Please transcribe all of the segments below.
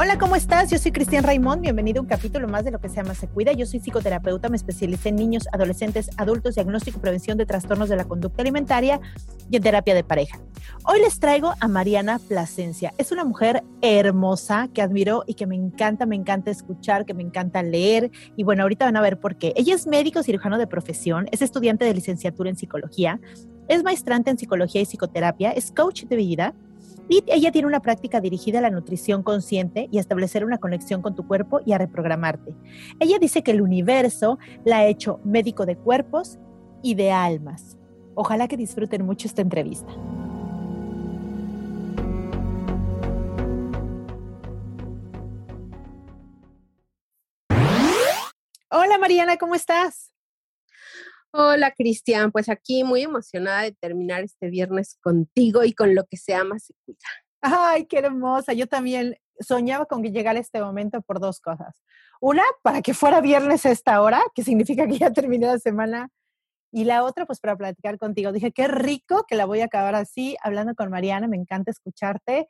Hola, ¿cómo estás? Yo soy Cristian Raimond. Bienvenido a un capítulo más de Lo que se llama Se Cuida. Yo soy psicoterapeuta, me especialicé en niños, adolescentes, adultos, diagnóstico y prevención de trastornos de la conducta alimentaria y en terapia de pareja. Hoy les traigo a Mariana Plasencia. Es una mujer hermosa que admiro y que me encanta, me encanta escuchar, que me encanta leer. Y bueno, ahorita van a ver por qué. Ella es médico cirujano de profesión, es estudiante de licenciatura en psicología, es maestrante en psicología y psicoterapia, es coach de vida ella tiene una práctica dirigida a la nutrición consciente y a establecer una conexión con tu cuerpo y a reprogramarte. Ella dice que el universo la ha hecho médico de cuerpos y de almas. Ojalá que disfruten mucho esta entrevista. Hola Mariana, ¿cómo estás? Hola Cristian, pues aquí muy emocionada de terminar este viernes contigo y con lo que se ama se cuida. Ay, qué hermosa. Yo también soñaba con que llegara este momento por dos cosas. Una, para que fuera viernes a esta hora, que significa que ya terminé la semana. Y la otra, pues para platicar contigo. Dije, qué rico que la voy a acabar así, hablando con Mariana. Me encanta escucharte.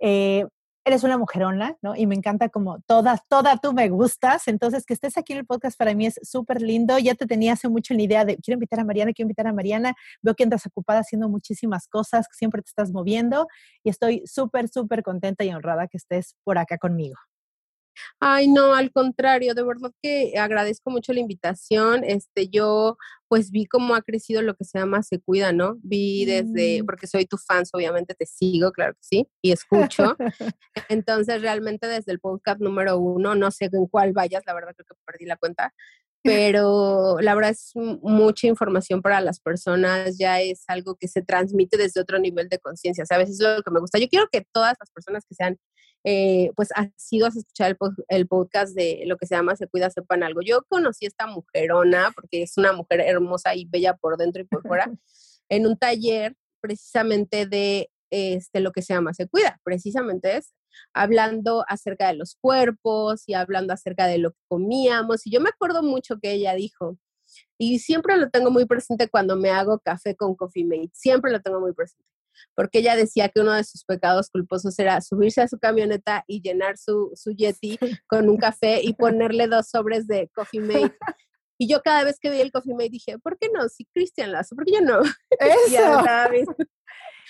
Eh, eres una mujerona, ¿no? Y me encanta como toda, toda tú me gustas. Entonces, que estés aquí en el podcast para mí es súper lindo. Ya te tenía hace mucho la idea de, quiero invitar a Mariana, quiero invitar a Mariana. Veo que andas ocupada haciendo muchísimas cosas, que siempre te estás moviendo y estoy súper, súper contenta y honrada que estés por acá conmigo. Ay, no, al contrario, de verdad que agradezco mucho la invitación. Este, yo pues vi cómo ha crecido lo que se llama Se Cuida, ¿no? Vi desde, Mm. porque soy tu fan, obviamente te sigo, claro que sí, y escucho. Entonces, realmente desde el podcast número uno, no sé en cuál vayas, la verdad creo que perdí la cuenta, pero la verdad es mucha información para las personas, ya es algo que se transmite desde otro nivel de conciencia, ¿sabes? Eso es lo que me gusta. Yo quiero que todas las personas que sean, eh, pues, asiduas a escuchar el, el podcast de lo que se llama Se Cuida, sepan algo. Yo conocí a esta mujerona, porque es una mujer hermosa y bella por dentro y por fuera, en un taller precisamente de este, lo que se llama Se Cuida, precisamente es hablando acerca de los cuerpos y hablando acerca de lo que comíamos. Y yo me acuerdo mucho que ella dijo, y siempre lo tengo muy presente cuando me hago café con Coffee Mate, siempre lo tengo muy presente, porque ella decía que uno de sus pecados culposos era subirse a su camioneta y llenar su, su Yeti con un café y ponerle dos sobres de Coffee Mate. Y yo cada vez que vi el Coffee Mate dije, ¿por qué no? Si Cristian Lazo, ¿por qué yo no? Eso.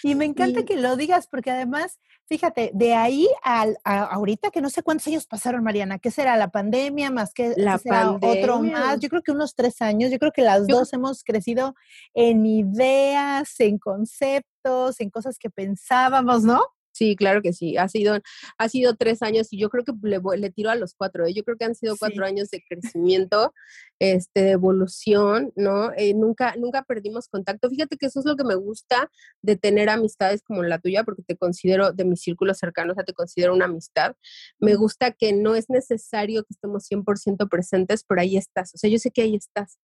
Y me encanta que lo digas porque además, fíjate, de ahí al, a ahorita que no sé cuántos años pasaron, Mariana, ¿qué será la pandemia más que La será otro más? Yo creo que unos tres años, yo creo que las Yo- dos hemos crecido en ideas, en conceptos, en cosas que pensábamos, ¿no? Sí, claro que sí. Ha sido, ha sido tres años y yo creo que le, le tiro a los cuatro. ¿eh? Yo creo que han sido cuatro Sí. años de crecimiento, este, de evolución, ¿no? Eh, nunca, nunca perdimos contacto. Fíjate que eso es lo que me gusta de tener amistades como la tuya, porque te considero de mi círculo cercano, o sea, te considero una amistad. Me gusta que no es necesario que estemos 100% presentes, pero ahí estás. O sea, yo sé que ahí estás.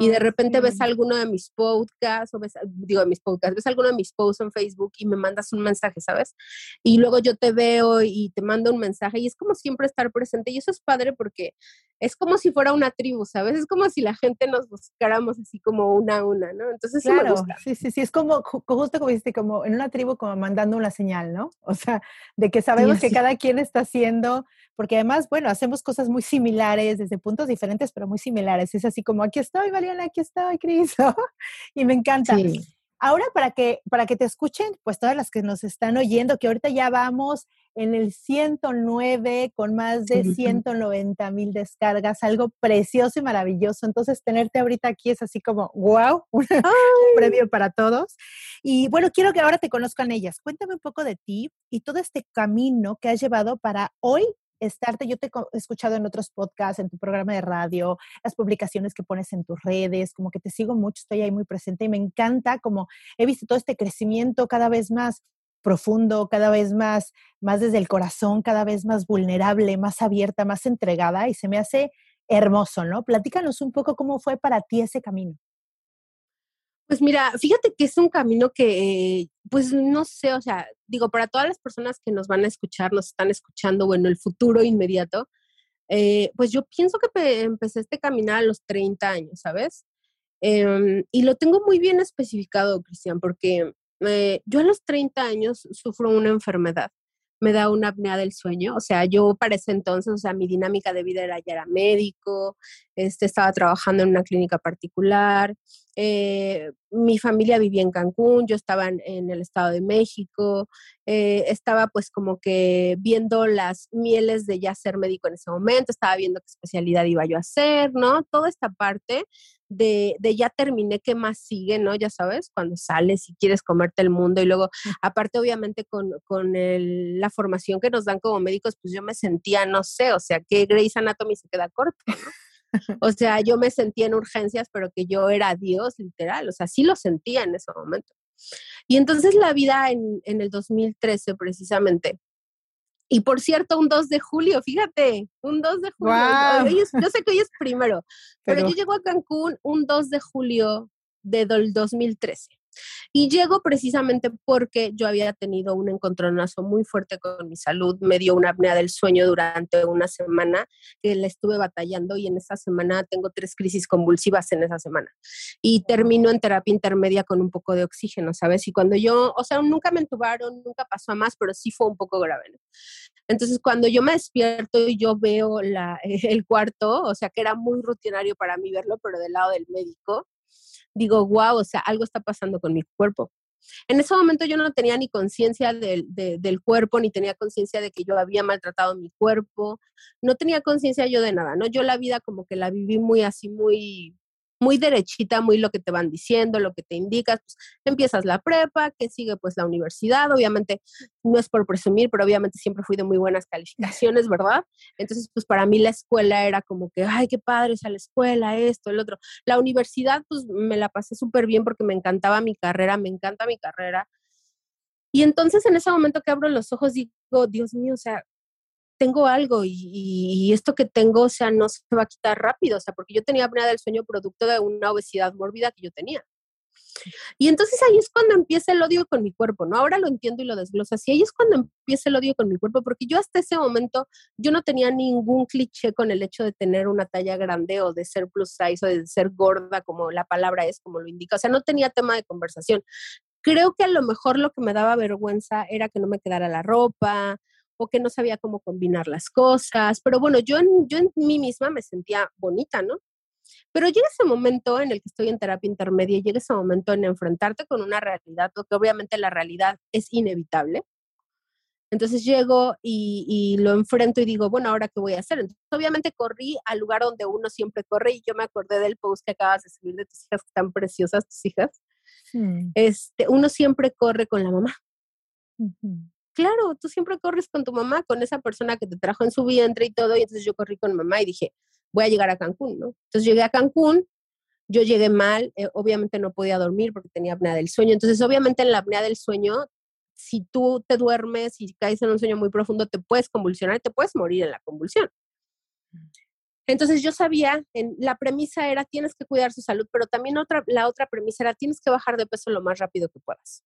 y de repente ves alguno de mis podcasts, o ves, digo, de mis podcasts, ves alguno de mis posts en Facebook y me mandas un mensaje, ¿sabes? Y luego yo te veo y te mando un mensaje y es como siempre estar presente y eso es padre porque es como si fuera una tribu, ¿sabes? Es como si la gente nos buscáramos así como una a una, ¿no? Entonces, claro, sí, sí, sí, es como, justo como dijiste, como en una tribu, como mandando una señal, ¿no? O sea, de que sabemos que cada quien está haciendo, porque además, bueno, hacemos cosas muy similares, desde puntos diferentes, pero muy similares. Es así como, aquí estoy, Mariana, aquí estoy, Cris, y me encanta. Ahora, para que, para que te escuchen, pues todas las que nos están oyendo, que ahorita ya vamos en el 109 con más de 190 mil descargas, algo precioso y maravilloso. Entonces, tenerte ahorita aquí es así como, wow, un premio para todos. Y bueno, quiero que ahora te conozcan ellas. Cuéntame un poco de ti y todo este camino que has llevado para hoy estarte, yo te he escuchado en otros podcasts, en tu programa de radio, las publicaciones que pones en tus redes, como que te sigo mucho, estoy ahí muy presente y me encanta como he visto todo este crecimiento cada vez más profundo, cada vez más, más desde el corazón, cada vez más vulnerable, más abierta, más entregada y se me hace hermoso, ¿no? Platícanos un poco cómo fue para ti ese camino. Pues mira, fíjate que es un camino que, pues no sé, o sea, digo, para todas las personas que nos van a escuchar, nos están escuchando, bueno, el futuro inmediato, eh, pues yo pienso que empecé este camino a los 30 años, ¿sabes? Em, y lo tengo muy bien especificado, Cristian, porque eh, yo a los 30 años sufro una enfermedad me da una apnea del sueño. O sea, yo para ese entonces, o sea, mi dinámica de vida era ya era médico, este, estaba trabajando en una clínica particular, eh, mi familia vivía en Cancún, yo estaba en, el Estado de México, eh, estaba pues como que viendo las mieles de ya ser médico en ese momento, estaba viendo qué especialidad iba yo a hacer, ¿no? Toda esta parte de, de, ya terminé, ¿qué más sigue, no? Ya sabes, cuando sales y quieres comerte el mundo y luego, aparte obviamente con, con el, la formación que nos dan como médicos, pues yo me sentía, no sé, o sea, que Grey's Anatomy se queda corto, ¿no? O sea, yo me sentía en urgencias, pero que yo era Dios, literal, o sea, sí lo sentía en ese momento. Y entonces la vida en, en el 2013 precisamente, y por cierto, un 2 de julio, fíjate, un 2 de julio. yo sé que hoy es primero, pero, pero, yo llego a Cancún un 2 de julio de 2013. Y llego precisamente porque yo había tenido un encontronazo muy fuerte con mi salud, me dio una apnea del sueño durante una semana que la estuve batallando y en esa semana tengo tres crisis convulsivas en esa semana. Y termino en terapia intermedia con un poco de oxígeno, ¿sabes? Y cuando yo, o sea, nunca me entubaron, nunca pasó a más, pero sí fue un poco grave. Entonces, cuando yo me despierto y yo veo la, el cuarto, o sea, que era muy rutinario para mí verlo, pero del lado del médico, digo, wow, o sea, algo está pasando con mi cuerpo. En ese momento yo no tenía ni conciencia del, del, cuerpo, ni tenía conciencia de que yo había maltratado mi cuerpo, no tenía conciencia yo de nada, ¿no? Yo la vida como que la viví muy así, muy, muy derechita, muy lo que te van diciendo, lo que te indicas, pues empiezas la prepa, que sigue pues la universidad, obviamente no es por presumir, pero obviamente siempre fui de muy buenas calificaciones, ¿verdad? Entonces pues para mí la escuela era como que, ay, qué padre es la escuela, esto, el otro. La universidad pues me la pasé súper bien porque me encantaba mi carrera, me encanta mi carrera. Y entonces en ese momento que abro los ojos digo, Dios mío, o sea, tengo algo y, esto que tengo, o sea, no se va a quitar rápido, o sea, porque yo tenía apnea del sueño producto de una obesidad mórbida que yo tenía. Y entonces ahí es cuando empieza el odio con mi cuerpo, ¿no? Ahora lo entiendo y lo desgloso así. Ahí es cuando empieza el odio con mi cuerpo, porque yo hasta ese momento, yo no tenía ningún cliché con el hecho de tener una talla grande o de ser plus size o de ser gorda, como la palabra es, como lo indica. O sea, no tenía tema de conversación. Creo que a lo mejor lo que me daba vergüenza era que no me quedara la ropa, o que no sabía cómo combinar las cosas, pero bueno, yo en, yo en mí misma me sentía bonita, ¿no? Pero llega ese momento en el que estoy en terapia intermedia, llega ese momento en enfrentarte con una realidad, porque obviamente la realidad es inevitable. Entonces llego y, lo enfrento y digo, bueno, ¿ahora qué voy a hacer? Entonces, obviamente corrí al lugar donde uno siempre corre y yo me acordé del post que acabas de subir de tus hijas, que están preciosas tus hijas. Hmm. Este, uno siempre corre con la mamá claro, tú siempre corres con tu mamá, con esa persona que te trajo en su vientre y todo, y entonces yo corrí con mamá y dije, voy a llegar a Cancún, ¿no? Entonces llegué a Cancún, yo llegué mal, eh, obviamente no podía dormir porque tenía apnea del sueño, entonces obviamente en la apnea del sueño, si tú te duermes y caes en un sueño muy profundo, te puedes convulsionar te puedes morir en la convulsión. Entonces yo sabía, en, la premisa era tienes que cuidar su salud, pero también otra, la otra premisa era tienes que bajar de peso lo más rápido que puedas.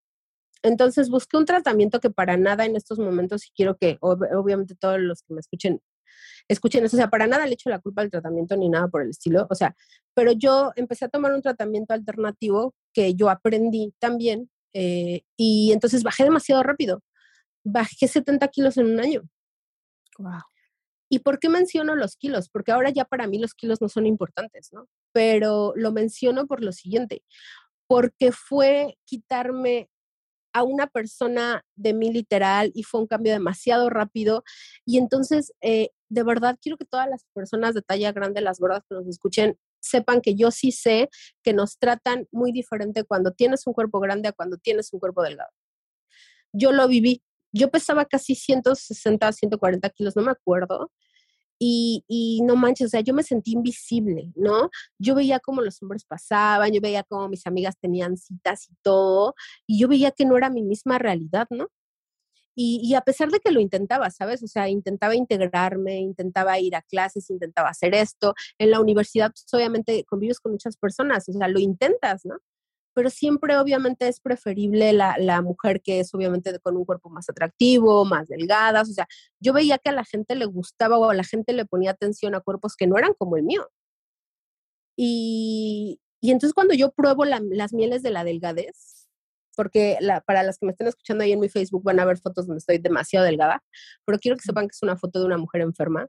Entonces busqué un tratamiento que para nada en estos momentos, y quiero que obviamente todos los que me escuchen escuchen eso, o sea, para nada le echo la culpa al tratamiento ni nada por el estilo, o sea, pero yo empecé a tomar un tratamiento alternativo que yo aprendí también eh, y entonces bajé demasiado rápido, bajé 70 kilos en un año. Wow. ¿Y por qué menciono los kilos? Porque ahora ya para mí los kilos no son importantes, ¿no? Pero lo menciono por lo siguiente, porque fue quitarme a una persona de mí literal y fue un cambio demasiado rápido. Y entonces, eh, de verdad, quiero que todas las personas de talla grande, las gordas que nos escuchen, sepan que yo sí sé que nos tratan muy diferente cuando tienes un cuerpo grande a cuando tienes un cuerpo delgado. Yo lo viví. Yo pesaba casi 160, 140 kilos, no me acuerdo. Y, y, no manches, o sea, yo me sentí invisible, ¿no? Yo veía cómo los hombres pasaban, yo veía cómo mis amigas tenían citas y todo, y yo veía que no era mi misma realidad, ¿no? Y, a pesar de que lo intentaba, ¿sabes? O sea, intentaba integrarme, intentaba ir a clases, intentaba hacer esto. En la universidad, pues, obviamente, convives con muchas personas, o sea, lo intentas, ¿no? Pero siempre, obviamente, es preferible la, la mujer que es, obviamente, con un cuerpo más atractivo, más delgada. O sea, yo veía que a la gente le gustaba o a la gente le ponía atención a cuerpos que no eran como el mío. Y, y entonces cuando yo pruebo las mieles de la delgadez, porque para las que me estén escuchando ahí en mi Facebook van a ver fotos donde estoy demasiado delgada, pero quiero que sepan que es una foto de una mujer enferma,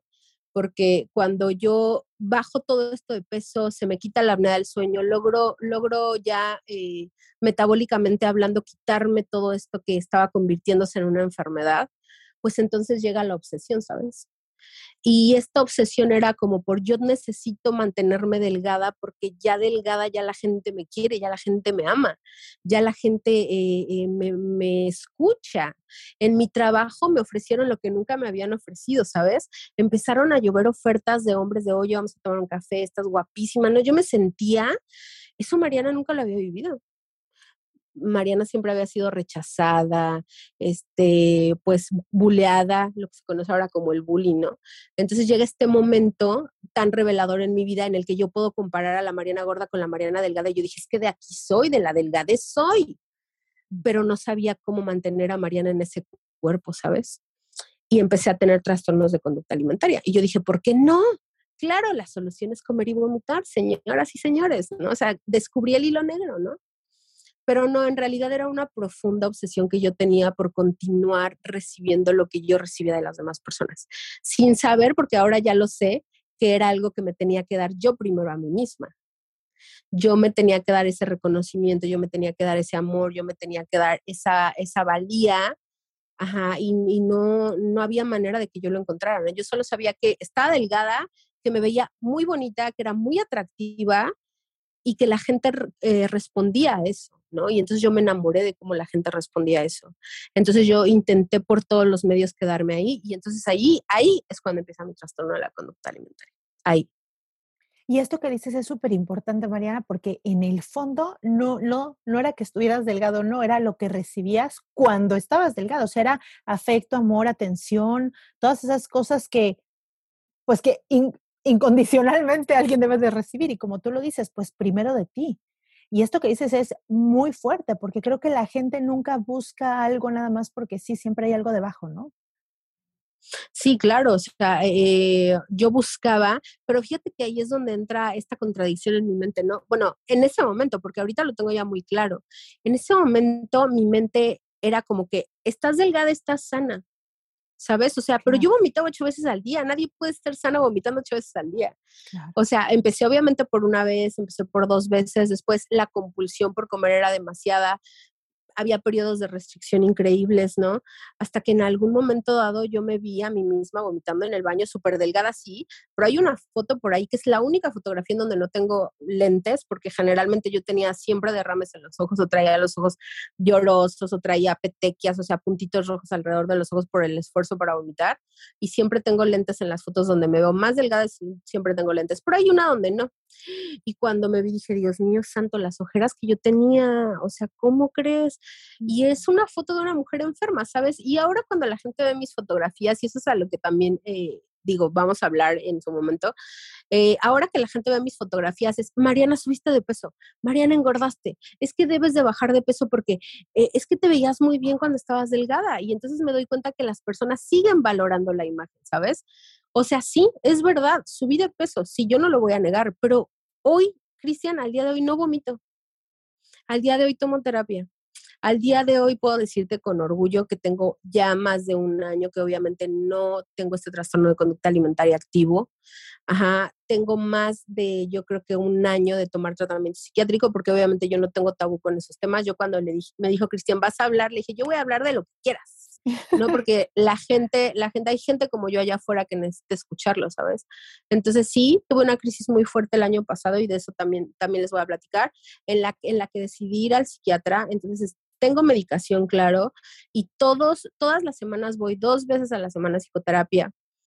porque cuando yo bajo todo esto de peso, se me quita la apnea del sueño, logro, logro ya eh, metabólicamente hablando quitarme todo esto que estaba convirtiéndose en una enfermedad, pues entonces llega la obsesión, ¿sabes? Y esta obsesión era como por yo necesito mantenerme delgada porque ya delgada ya la gente me quiere, ya la gente me ama, ya la gente eh, eh, me, me, escucha. En mi trabajo me ofrecieron lo que nunca me habían ofrecido, ¿sabes? Empezaron a llover ofertas de hombres de, oye, vamos a tomar un café, estás guapísima, ¿no? Yo me sentía, eso Mariana nunca lo había vivido. Mariana siempre había sido rechazada, este, pues buleada, lo que se conoce ahora como el bullying, ¿no? Entonces llega este momento tan revelador en mi vida en el que yo puedo comparar a la Mariana gorda con la Mariana delgada y yo dije, es que de aquí soy, de la delgadez soy, pero no sabía cómo mantener a Mariana en ese cuerpo, ¿sabes? Y empecé a tener trastornos de conducta alimentaria. Y yo dije, ¿por qué no? Claro, la solución es comer y vomitar, señoras y señores, ¿no? O sea, descubrí el hilo negro, ¿no? Pero no, en realidad era una profunda obsesión que yo tenía por continuar recibiendo lo que yo recibía de las demás personas, sin saber, porque ahora ya lo sé, que era algo que me tenía que dar yo primero a mí misma. Yo me tenía que dar ese reconocimiento, yo me tenía que dar ese amor, yo me tenía que dar esa, esa valía, ajá, y, no, no había manera de que yo lo encontrara. Yo solo sabía que estaba delgada, que me veía muy bonita, que era muy atractiva y que la gente eh, respondía a eso. ¿No? Y entonces yo me enamoré de cómo la gente respondía a eso. Entonces yo intenté por todos los medios quedarme ahí y entonces ahí, ahí es cuando empieza mi trastorno de la conducta alimentaria. Ahí. Y esto que dices es súper importante, Mariana, porque en el fondo no, no, no era que estuvieras delgado, no, era lo que recibías cuando estabas delgado, o sea, era afecto, amor, atención, todas esas cosas que, pues que incondicionalmente alguien debe de recibir. Y como tú lo dices, pues primero de ti. Y esto que dices es muy fuerte, porque creo que la gente nunca busca algo nada más porque sí, siempre hay algo debajo, ¿no? Sí, claro, o sea, eh, yo buscaba, pero fíjate que ahí es donde entra esta contradicción en mi mente, ¿no? Bueno, en ese momento, porque ahorita lo tengo ya muy claro, en ese momento mi mente era como que, estás delgada, estás sana, ¿sabes? O sea, pero yo vomitaba ocho veces al día, nadie puede estar sano vomitando ocho veces al día. O sea, empecé obviamente por una vez, empecé por dos veces, después la compulsión por comer era demasiada, había periodos de restricción increíbles, ¿no? Hasta que en algún momento dado yo me vi a mí misma vomitando en el baño súper delgada, sí, pero hay una foto por ahí que es la única fotografía en donde no tengo lentes, porque generalmente yo tenía siempre derrames en los ojos, o traía los ojos llorosos, o traía petequias, o sea, puntitos rojos alrededor de los ojos por el esfuerzo para vomitar, y siempre tengo lentes en las fotos donde me veo más delgada, siempre tengo lentes, pero hay una donde no. Y cuando me vi dije, Dios mío santo, las ojeras que yo tenía, o sea, ¿cómo crees? Y es una foto de una mujer enferma, ¿sabes? Y ahora cuando la gente ve mis fotografías, y eso es a lo que también eh, digo, vamos a hablar en su momento. Eh, ahora que la gente ve mis fotografías es, Mariana, subiste de peso, Mariana, engordaste, es que debes de bajar de peso porque eh, es que te veías muy bien cuando estabas delgada y entonces me doy cuenta que las personas siguen valorando la imagen, ¿sabes? O sea, sí, es verdad, subí de peso, sí, yo no lo voy a negar, pero hoy, Cristian, al día de hoy no vomito. Al día de hoy tomo terapia. Al día de hoy puedo decirte con orgullo que tengo ya más de un año que obviamente no tengo este trastorno de conducta alimentaria activo. Ajá, tengo más de, yo creo que un año de tomar tratamiento psiquiátrico porque obviamente yo no tengo tabú con esos temas. Yo cuando le dije, me dijo Cristian, vas a hablar, le dije, yo voy a hablar de lo que quieras ¿no? Porque la gente, la gente, hay gente como yo allá afuera que necesita escucharlo, ¿sabes? Entonces sí, tuve una crisis muy fuerte el año pasado y de eso también, también les voy a platicar, en la, en la que decidí ir al psiquiatra, entonces tengo medicación, claro, y todos, todas las semanas voy dos veces a la semana a psicoterapia.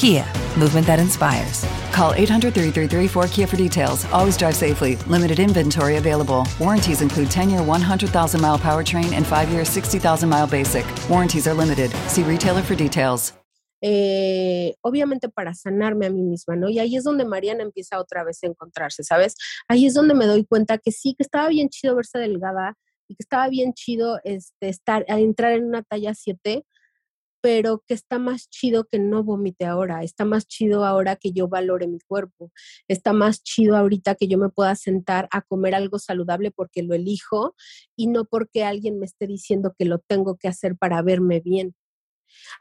Kia, movement that inspires. Call 800 333 4KIA for details. Always drive safely. Limited inventory available. Warranties include 10 year 100,000 mile powertrain and 5 year 60,000 mile basic. Warranties are limited. See retailer for details. Eh, obviamente para sanarme a mí misma, ¿no? Y ahí es donde Mariana empieza otra vez a encontrarse, ¿sabes? Ahí es donde me doy cuenta que sí, que estaba bien chido verse delgada y que estaba bien chido este, estar, entrar en una talla 7, pero que está más chido que no vomite ahora, está más chido ahora que yo valore mi cuerpo, está más chido ahorita que yo me pueda sentar a comer algo saludable porque lo elijo y no porque alguien me esté diciendo que lo tengo que hacer para verme bien.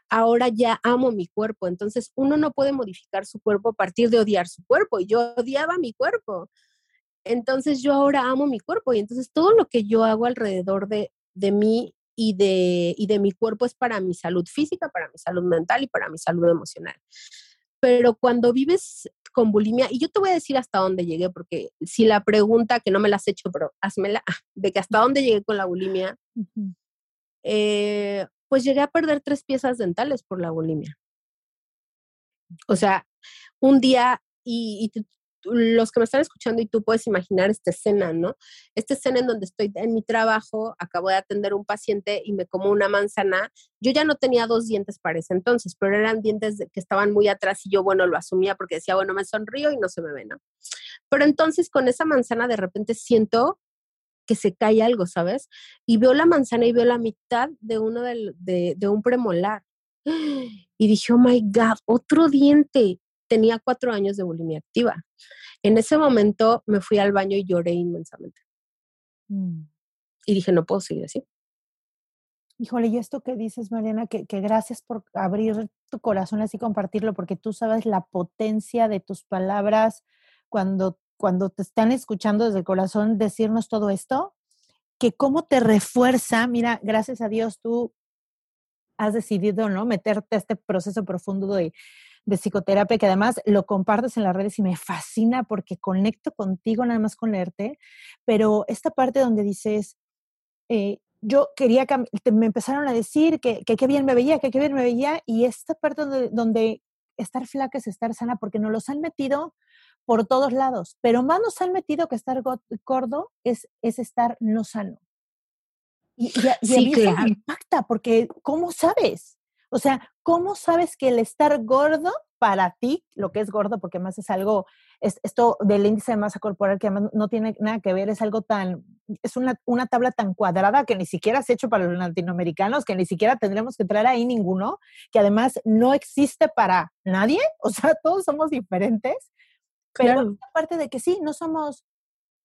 Ahora ya amo mi cuerpo, entonces uno no puede modificar su cuerpo a partir de odiar su cuerpo yo odiaba mi cuerpo. Entonces yo ahora amo mi cuerpo y entonces todo lo que yo hago alrededor de, de mí y de, y de mi cuerpo es para mi salud física, para mi salud mental y para mi salud emocional. Pero cuando vives con bulimia, y yo te voy a decir hasta dónde llegué, porque si la pregunta, que no me la has hecho, pero házmela, de que hasta dónde llegué con la bulimia, eh, pues llegué a perder tres piezas dentales por la bulimia. O sea, un día, y, los que me están escuchando y tú puedes imaginar esta escena, ¿no? Esta escena en donde estoy en mi trabajo, acabo de atender a un paciente y me como una manzana. Yo ya no tenía dos dientes para ese entonces, pero eran dientes que estaban muy atrás y yo, bueno, lo asumía porque decía, bueno, me sonrío y no se me ve, ¿no? Pero entonces con esa manzana de repente siento que se cae algo, ¿sabes? Y veo la manzana y veo la mitad de uno de, de un premolar. Y dije, oh my God, otro diente. Tenía cuatro años de bulimia activa. En ese momento me fui al baño y lloré inmensamente. Mm. Y dije, no puedo seguir así. Híjole, y esto que dices, Mariana, que, que, gracias por abrir tu corazón así, compartirlo, porque tú sabes la potencia de tus palabras cuando cuando te están escuchando desde el corazón decirnos todo esto, que cómo te refuerza, mira, gracias a Dios tú has decidido, ¿no? Meterte a este proceso profundo de, psicoterapia, que además lo compartes en las redes y me fascina porque conecto contigo nada más con leerte, pero esta parte donde dices, eh, yo quería, me empezaron a decir que qué bien me veía, que qué bien me veía, y esta parte donde, donde estar flaca es estar sana, porque nos los han metido por todos lados, pero más nos han metido que estar gordo es, es estar no sano. Y, y, me impacta, porque ¿cómo sabes? O sea, ¿cómo sabes que el estar gordo para ti, lo que es gordo, porque más es algo, es, esto del índice de masa corporal que además no tiene nada que ver, es algo tan, es una, una tabla tan cuadrada que ni siquiera se ha hecho para los latinoamericanos, que ni siquiera tendremos que traer ahí ninguno, que además no existe para nadie, o sea, todos somos diferentes pero aparte de que sí, no somos,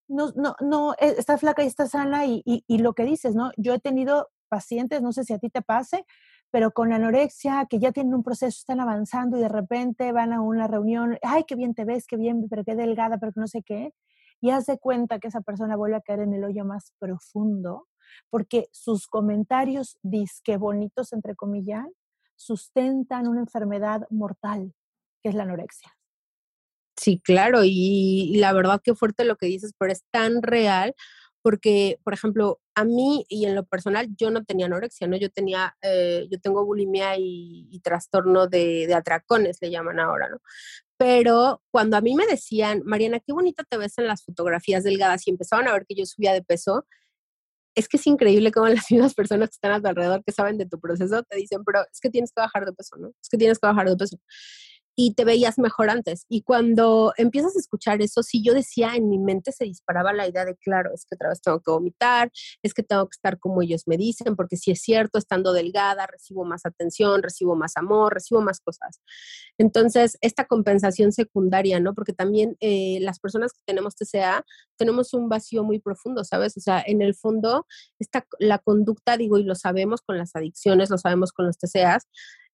no, no, no, e, está flaca y está sana y, y, lo que dices, ¿no? Yo he tenido pacientes, no sé si a ti te pase, pero con anorexia, que ya tienen un proceso, están avanzando y de repente van a una reunión, ay, qué bien te ves, qué bien, pero qué delgada, pero no sé qué, y hace cuenta que esa persona vuelve a caer en el hoyo más profundo, porque sus comentarios disque bonitos, entre comillas, sustentan una enfermedad mortal, que es la anorexia. Sí, claro, y, la verdad que fuerte lo que dices, pero es tan real porque, por ejemplo, a mí y en lo personal, yo no tenía anorexia, ¿no? Yo tenía, eh, yo tengo bulimia y, trastorno de, de, atracones, le llaman ahora, ¿no? Pero cuando a mí me decían, Mariana, qué bonita te ves en las fotografías delgadas y empezaban a ver que yo subía de peso, es que es increíble cómo las mismas personas que están a tu alrededor, que saben de tu proceso, te dicen, pero es que tienes que bajar de peso, ¿no? Es que tienes que bajar de peso y te veías mejor antes. Y cuando empiezas a escuchar eso, si yo decía en mi mente se disparaba la idea de, claro, es que otra vez tengo que vomitar, es que tengo que estar como ellos me dicen, porque si es cierto, estando delgada, recibo más atención, recibo más amor, recibo más cosas. Entonces, esta compensación secundaria, ¿no? Porque también eh, las personas que tenemos TCA tenemos un vacío muy profundo, ¿sabes? O sea, en el fondo, esta, la conducta, digo, y lo sabemos con las adicciones, lo sabemos con los TCAs,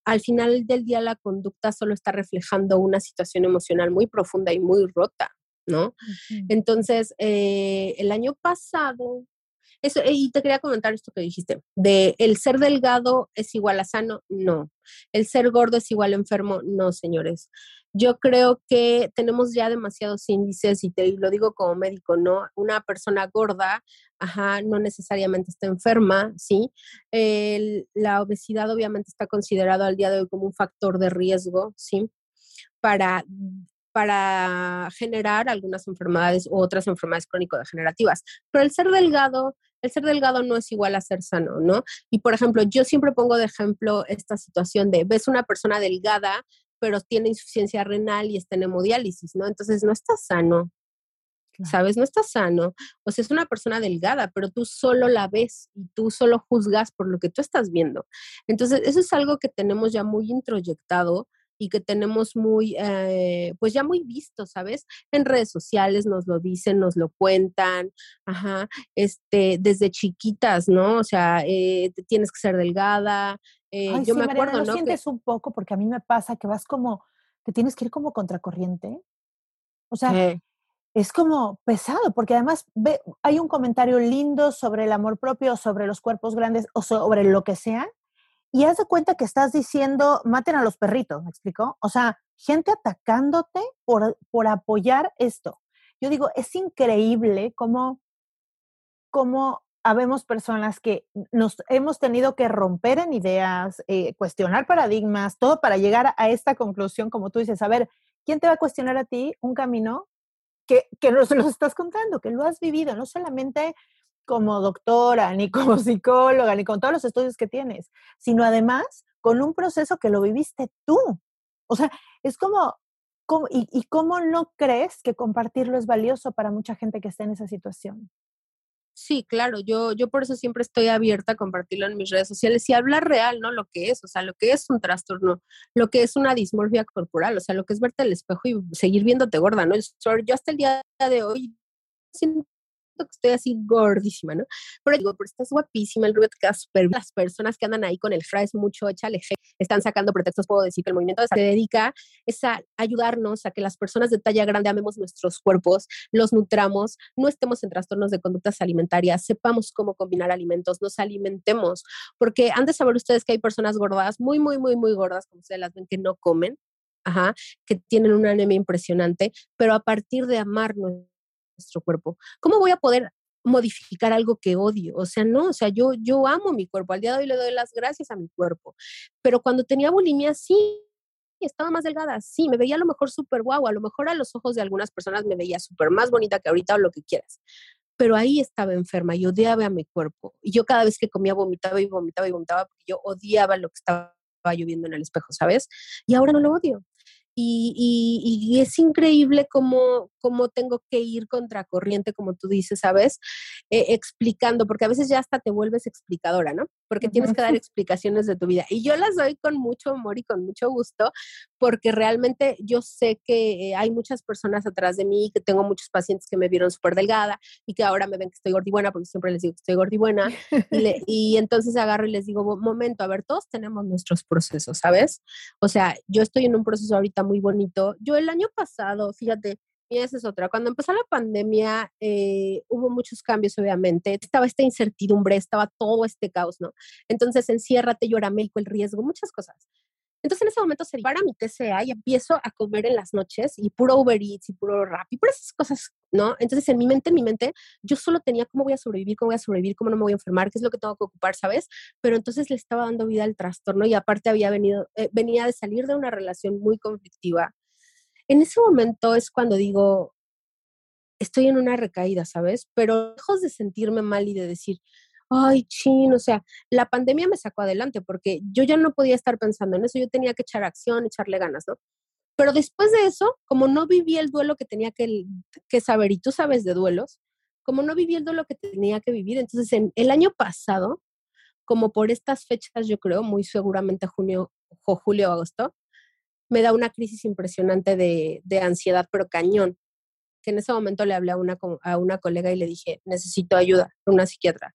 al final del día la conducta solo está reflejando una situación emocional muy profunda y muy rota, ¿no? Entonces, eh, el año pasado, eso, y te quería comentar esto que dijiste, de el ser delgado es igual a sano, no. El ser gordo es igual a enfermo, no, señores. Yo creo que tenemos ya demasiados índices y te lo digo como médico, ¿no? Una persona gorda, ajá, no necesariamente está enferma, ¿sí? la obesidad obviamente está considerado al día de hoy como un factor de riesgo, ¿sí? Para para generar algunas enfermedades u otras enfermedades crónico-degenerativas. Pero el ser delgado el ser delgado no es igual a ser sano, ¿no? Y por ejemplo, yo siempre pongo de ejemplo esta situación de, ves una persona delgada, pero tiene insuficiencia renal y está en hemodiálisis, ¿no? Entonces no está sano, ¿sabes? No está sano. O sea, es una persona delgada, pero tú solo la ves y tú solo juzgas por lo que tú estás viendo. Entonces, eso es algo que tenemos ya muy introyectado y que tenemos muy, eh, pues ya muy visto, ¿sabes? En redes sociales nos lo dicen, nos lo cuentan, ajá, este, desde chiquitas, ¿no? O sea, eh, tienes que ser delgada. Eh, yo me acuerdo, ¿no? sientes un poco? Porque a mí me pasa que vas como, que tienes que ir como contracorriente. O sea, es como pesado, porque además ve, hay un comentario lindo sobre el amor propio, sobre los cuerpos grandes o sobre lo que sea, y haz de cuenta que estás diciendo, maten a los perritos, ¿me explico? O sea, gente atacándote por, por apoyar esto. Yo digo, es increíble cómo, cómo habemos personas que nos hemos tenido que romper en ideas, eh, cuestionar paradigmas, todo para llegar a esta conclusión, como tú dices, a ver, ¿quién te va a cuestionar a ti un camino que, que nos lo estás contando, que lo has vivido, no solamente como doctora, ni como psicóloga, ni con todos los estudios que tienes, sino además con un proceso que lo viviste tú. O sea, es como, y, y, cómo no crees que compartirlo es valioso para mucha gente que está en esa situación. Sí, claro, yo, yo por eso siempre estoy abierta a compartirlo en mis redes sociales y hablar real, ¿no? Lo que es, o sea, lo que es un trastorno, lo que es una dismorfia corporal, o sea, lo que es verte al espejo y seguir viéndote gorda, ¿no? Yo hasta el día de hoy que estoy así gordísima, ¿no? Pero digo, pero estás guapísima, el rubio te queda súper Las personas que andan ahí con el es mucho, échale, están sacando pretextos, puedo decir que el movimiento se dedica es a ayudarnos a que las personas de talla grande amemos nuestros cuerpos, los nutramos, no estemos en trastornos de conductas alimentarias, sepamos cómo combinar alimentos, nos alimentemos, porque han de saber ustedes que hay personas gordas, muy, muy, muy, muy gordas, como ustedes las ven, que no comen, Ajá, que tienen una anemia impresionante, pero a partir de nuestro cuerpo. ¿Cómo voy a poder modificar algo que odio? O sea, no, o sea, yo, yo amo mi cuerpo, al día de hoy le doy las gracias a mi cuerpo, pero cuando tenía bulimia, sí, estaba más delgada, sí, me veía a lo mejor súper guau, a lo mejor a los ojos de algunas personas me veía súper más bonita que ahorita o lo que quieras, pero ahí estaba enferma y odiaba a mi cuerpo. Y yo cada vez que comía vomitaba y vomitaba y vomitaba porque yo odiaba lo que estaba yo viendo en el espejo, ¿sabes? Y ahora no lo odio. Y, es increíble cómo, cómo, tengo que ir contracorriente, como tú dices, ¿sabes? Eh, explicando, porque a veces ya hasta te vuelves explicadora, ¿no? Porque tienes que dar explicaciones de tu vida. Y yo las doy con mucho amor y con mucho gusto, porque realmente yo sé que hay muchas personas atrás de mí, que tengo muchos pacientes que me vieron súper delgada y que ahora me ven que estoy gordibuena, porque siempre les digo que estoy gordibuena. y, y entonces agarro y les digo, momento, a ver, todos tenemos nuestros procesos, ¿sabes? O sea, yo estoy en un proceso ahorita muy bonito. Yo el año pasado, fíjate, esa es otra. Cuando empezó la pandemia, eh, hubo muchos cambios, obviamente. Estaba esta incertidumbre, estaba todo este caos, ¿no? Entonces, enciérrate, médico, el riesgo, muchas cosas. Entonces en ese momento se para mi TCA y empiezo a comer en las noches y puro Uber Eats y puro rap y por esas cosas, ¿no? Entonces en mi mente, en mi mente, yo solo tenía cómo voy a sobrevivir, cómo voy a sobrevivir, cómo no me voy a enfermar, qué es lo que tengo que ocupar, ¿sabes? Pero entonces le estaba dando vida al trastorno y aparte había venido, eh, venía de salir de una relación muy conflictiva. En ese momento es cuando digo, estoy en una recaída, ¿sabes? Pero lejos de sentirme mal y de decir, ay, chin, o sea, la pandemia me sacó adelante porque yo ya no podía estar pensando en eso, yo tenía que echar acción, echarle ganas, ¿no? Pero después de eso, como no viví el duelo que tenía que, que saber, y tú sabes de duelos, como no viví el duelo que tenía que vivir, entonces en el año pasado, como por estas fechas, yo creo, muy seguramente junio, julio, agosto, me da una crisis impresionante de, de ansiedad, pero cañón, que en ese momento le hablé a una, a una colega y le dije, necesito ayuda, una psiquiatra.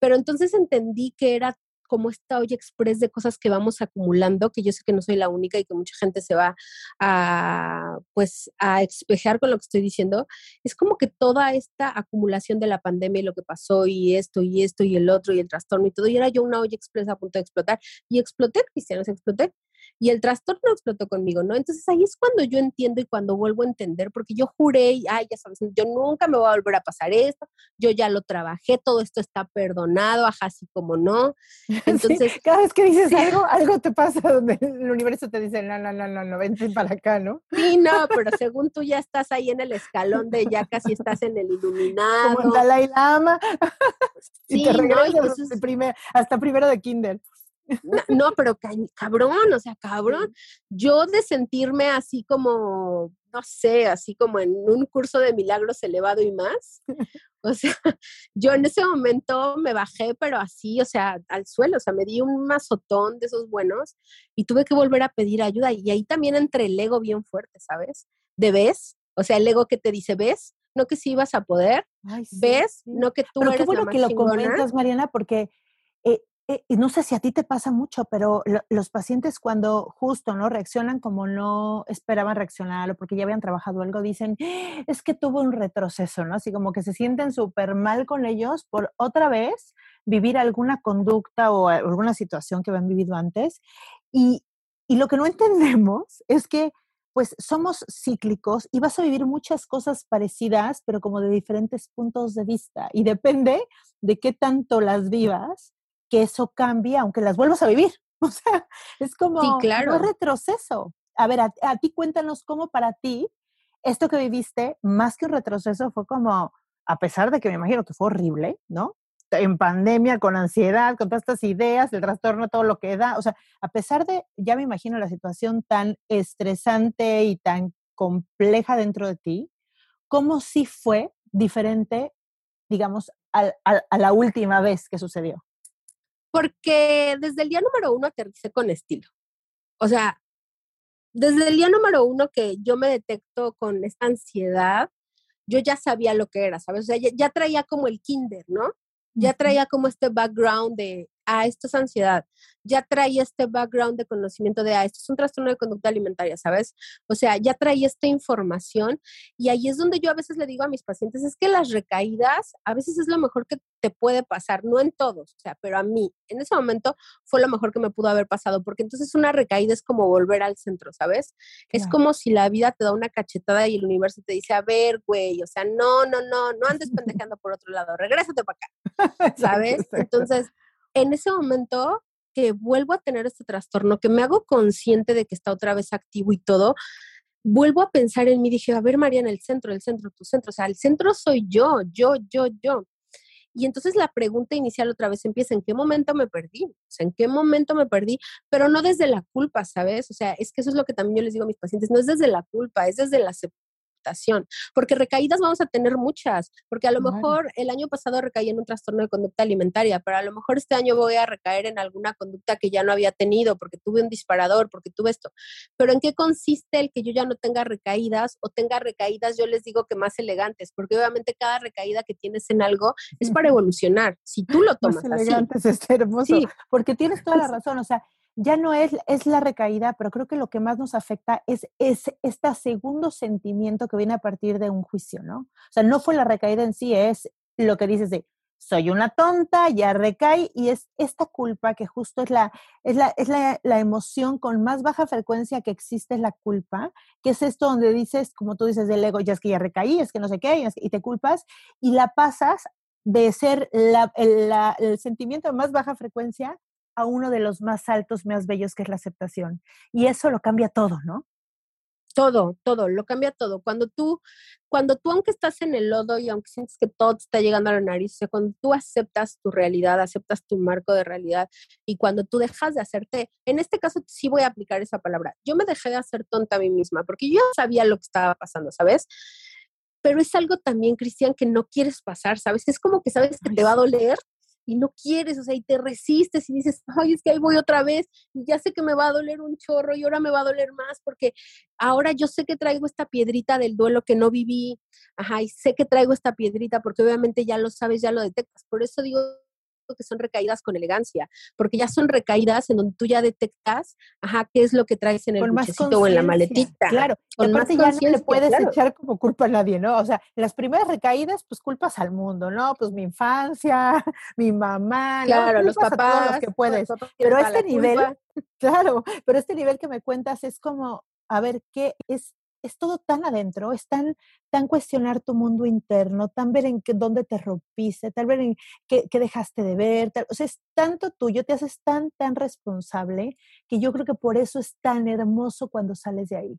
Pero entonces entendí que era como esta olla express de cosas que vamos acumulando, que yo sé que no soy la única y que mucha gente se va a, pues, a espejar con lo que estoy diciendo, es como que toda esta acumulación de la pandemia y lo que pasó y esto y esto y el otro y el trastorno y todo, y era yo una olla express a punto de explotar y exploté, Cristiano, se exploté y el trastorno explotó conmigo, ¿no? Entonces ahí es cuando yo entiendo y cuando vuelvo a entender, porque yo juré, y, ay, ya sabes, yo nunca me voy a volver a pasar esto, yo ya lo trabajé, todo esto está perdonado, ajá, así como no. Entonces, cada vez que dices algo, algo te pasa donde el universo te dice, no, no, no, no, no, vente para acá, ¿no? Sí, no, pero según tú ya estás ahí en el escalón de ya casi estás en el iluminado. Como en Dalai Lama. Sí, y te regresas no, hasta primero de kinder. No, pero cabrón, o sea, cabrón. Yo de sentirme así como, no sé, así como en un curso de milagros elevado y más. O sea, yo en ese momento me bajé, pero así, o sea, al suelo, o sea, me di un mazotón de esos buenos y tuve que volver a pedir ayuda. Y ahí también entre el ego bien fuerte, ¿sabes? De ves, o sea, el ego que te dice, ves, no que sí ibas a poder, ves, no que tú eres qué bueno que lo comentas, Mariana, porque eh, eh, no sé si a ti te pasa mucho, pero los pacientes cuando justo no reaccionan como no esperaban reaccionar o porque ya habían trabajado algo, dicen, es que tuvo un retroceso, ¿no? Así como que se sienten súper mal con ellos por otra vez vivir alguna conducta o alguna situación que habían vivido antes. Y, y lo que no entendemos es que pues somos cíclicos y vas a vivir muchas cosas parecidas, pero como de diferentes puntos de vista. Y depende de qué tanto las vivas, que eso cambie, aunque las vuelvas a vivir. O sea, es como un retroceso. A ver, a, ti cuéntanos cómo para ti esto que viviste, más que un retroceso, fue como, a pesar de que me imagino que fue horrible, ¿no? En pandemia, con ansiedad, con todas estas ideas, el trastorno, todo lo que da. O sea, a pesar de, ya me imagino la situación tan estresante y tan compleja dentro de ti, ¿cómo sí fue diferente, digamos, a la última vez que sucedió? Porque desde el día número uno aterricé con estilo. O sea, desde el día número uno que yo me detecto con esta ansiedad, yo ya sabía lo que era, ¿sabes? O sea, ya, traía como el kinder, ¿no? Ya traía como este background de, ah, esto es ansiedad. Ya traía este background de conocimiento de, ah, esto es un trastorno de conducta alimentaria, ¿sabes? O sea, ya traía esta información y ahí es donde yo a veces le digo a mis pacientes, es que las recaídas a veces es lo mejor que te puede pasar, no en todos, o sea, pero a mí, en ese momento fue lo mejor que me pudo haber pasado, porque entonces una recaída es como volver al centro, ¿sabes? Es como si la vida te da una cachetada y el universo te dice, a ver, güey, o sea, no, no, no, no andes pendejando por otro lado, regrésate para acá, ¿sabes? Entonces, en ese momento que vuelvo a tener este trastorno, que me hago consciente de que está otra vez activo y todo, vuelvo a pensar en mí, dije, a ver, María, en el centro, el centro, tu centro, o sea, el centro soy yo, yo, yo, yo. Y entonces la pregunta inicial otra vez empieza, ¿en qué momento me perdí? O sea, ¿en qué momento me perdí? Pero no desde la culpa, ¿sabes? O sea, es que eso es lo que también yo les digo a mis pacientes, no es desde la culpa, es desde la porque recaídas vamos a tener muchas, porque a lo mejor el año pasado recaí en un trastorno de conducta alimentaria, pero a lo mejor este año voy a recaer en alguna conducta que ya no había tenido, porque tuve un disparador, porque tuve esto. Pero ¿en qué consiste el que yo ya no tenga recaídas o tenga recaídas, yo les digo que más elegantes, porque obviamente cada recaída que tienes en algo es para evolucionar, si tú lo tomas más elegantes, es hermoso, porque tienes toda la razón, o sea, ya no es, es la recaída, pero creo que lo que más nos afecta es, es este segundo sentimiento que viene a partir de un juicio, ¿no? O sea, no fue la recaída en sí, es lo que dices de, soy una tonta, ya recae y es esta culpa que justo es la, es la, es la, la, emoción con más baja frecuencia que existe es la culpa, que es esto donde dices, como tú dices del ego, ya es que ya recaí, es que no sé qué, y te culpas y la pasas de ser la, el, la, el sentimiento de más baja frecuencia a uno de los más altos, más bellos, que es la aceptación. Y eso lo cambia todo, ¿no? todo, todo, lo cambia todo. Cuando tú, cuando tú, aunque estás en el lodo y aunque sientes que todo te está llegando a la nariz, o sea, cuando tú aceptas tu realidad, aceptas tu marco de realidad y cuando tú dejas de hacerte, en este caso sí voy a aplicar esa palabra, yo me dejé de hacer tonta a mí misma porque yo sabía lo que estaba pasando, ¿sabes? Pero es algo también, Cristian, que no quieres pasar, ¿sabes? Es como que sabes que te va a doler y no quieres, o sea, y te resistes y dices, ay, es que ahí voy otra vez y ya sé que me va a doler un chorro y ahora me va a doler más porque ahora yo sé que traigo esta piedrita del duelo que no viví, ajá, y sé que traigo esta piedrita porque obviamente ya lo sabes, ya lo detectas. Por eso digo que son recaídas con elegancia, porque ya son recaídas en donde tú ya detectas, ajá, qué es lo que traes en el buchecito o en la maletita. Claro, con más ya no le puedes echar como culpa a nadie, ¿no? O sea, las primeras recaídas, pues culpas al mundo, ¿no? Pues mi infancia, mi mamá, claro, los papás, los que puedes. pero este nivel, claro, pero este nivel que me cuentas es como, a ver, ¿qué es es todo tan adentro, es tan, tan cuestionar tu mundo interno, tan ver en dónde te rompiste, tal ver en qué, qué dejaste de ver, o sea, es tanto tuyo, te haces tan, tan responsable que yo creo que por eso es tan hermoso cuando sales de ahí.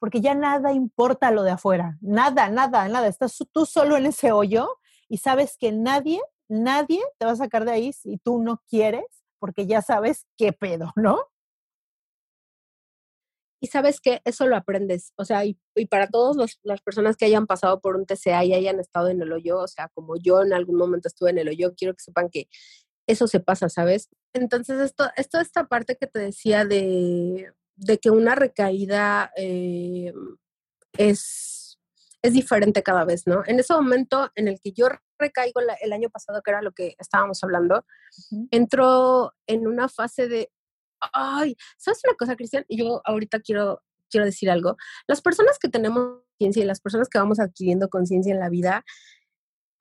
Porque ya nada importa lo de afuera. Nada, nada, nada. Estás tú solo en ese hoyo y sabes que nadie nadie te va a sacar de ahí si tú no quieres, porque ya sabes qué pedo, ¿no? Y sabes que eso lo aprendes, o sea, y, para todas las personas que hayan pasado por un TCA y hayan estado en el hoyo, o sea, como yo en algún momento estuve en el hoyo, quiero que sepan que eso se pasa, ¿sabes? Entonces, esto, esto esta parte que te decía de, de que una recaída eh, es es diferente cada vez, ¿no? En ese momento en el que yo recaigo el año pasado, que era lo que estábamos hablando, entro en una fase de, ay, ¿sabes una cosa, Cristian? Yo ahorita quiero, quiero decir algo. Las personas que tenemos conciencia y las personas que vamos adquiriendo conciencia en la vida,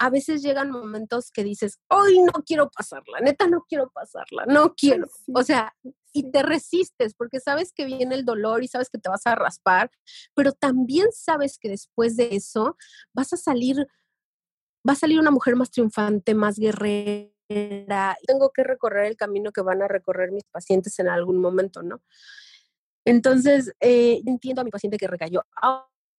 a veces llegan momentos que dices, hoy no quiero pasarla, neta no quiero pasarla, no quiero. O sea, y te resistes porque sabes que viene el dolor y sabes que te vas a raspar, pero también sabes que después de eso vas a salir, va a salir una mujer más triunfante, más guerrera. Tengo que recorrer el camino que van a recorrer mis pacientes en algún momento, ¿no? Entonces, eh, entiendo a mi paciente que recayó.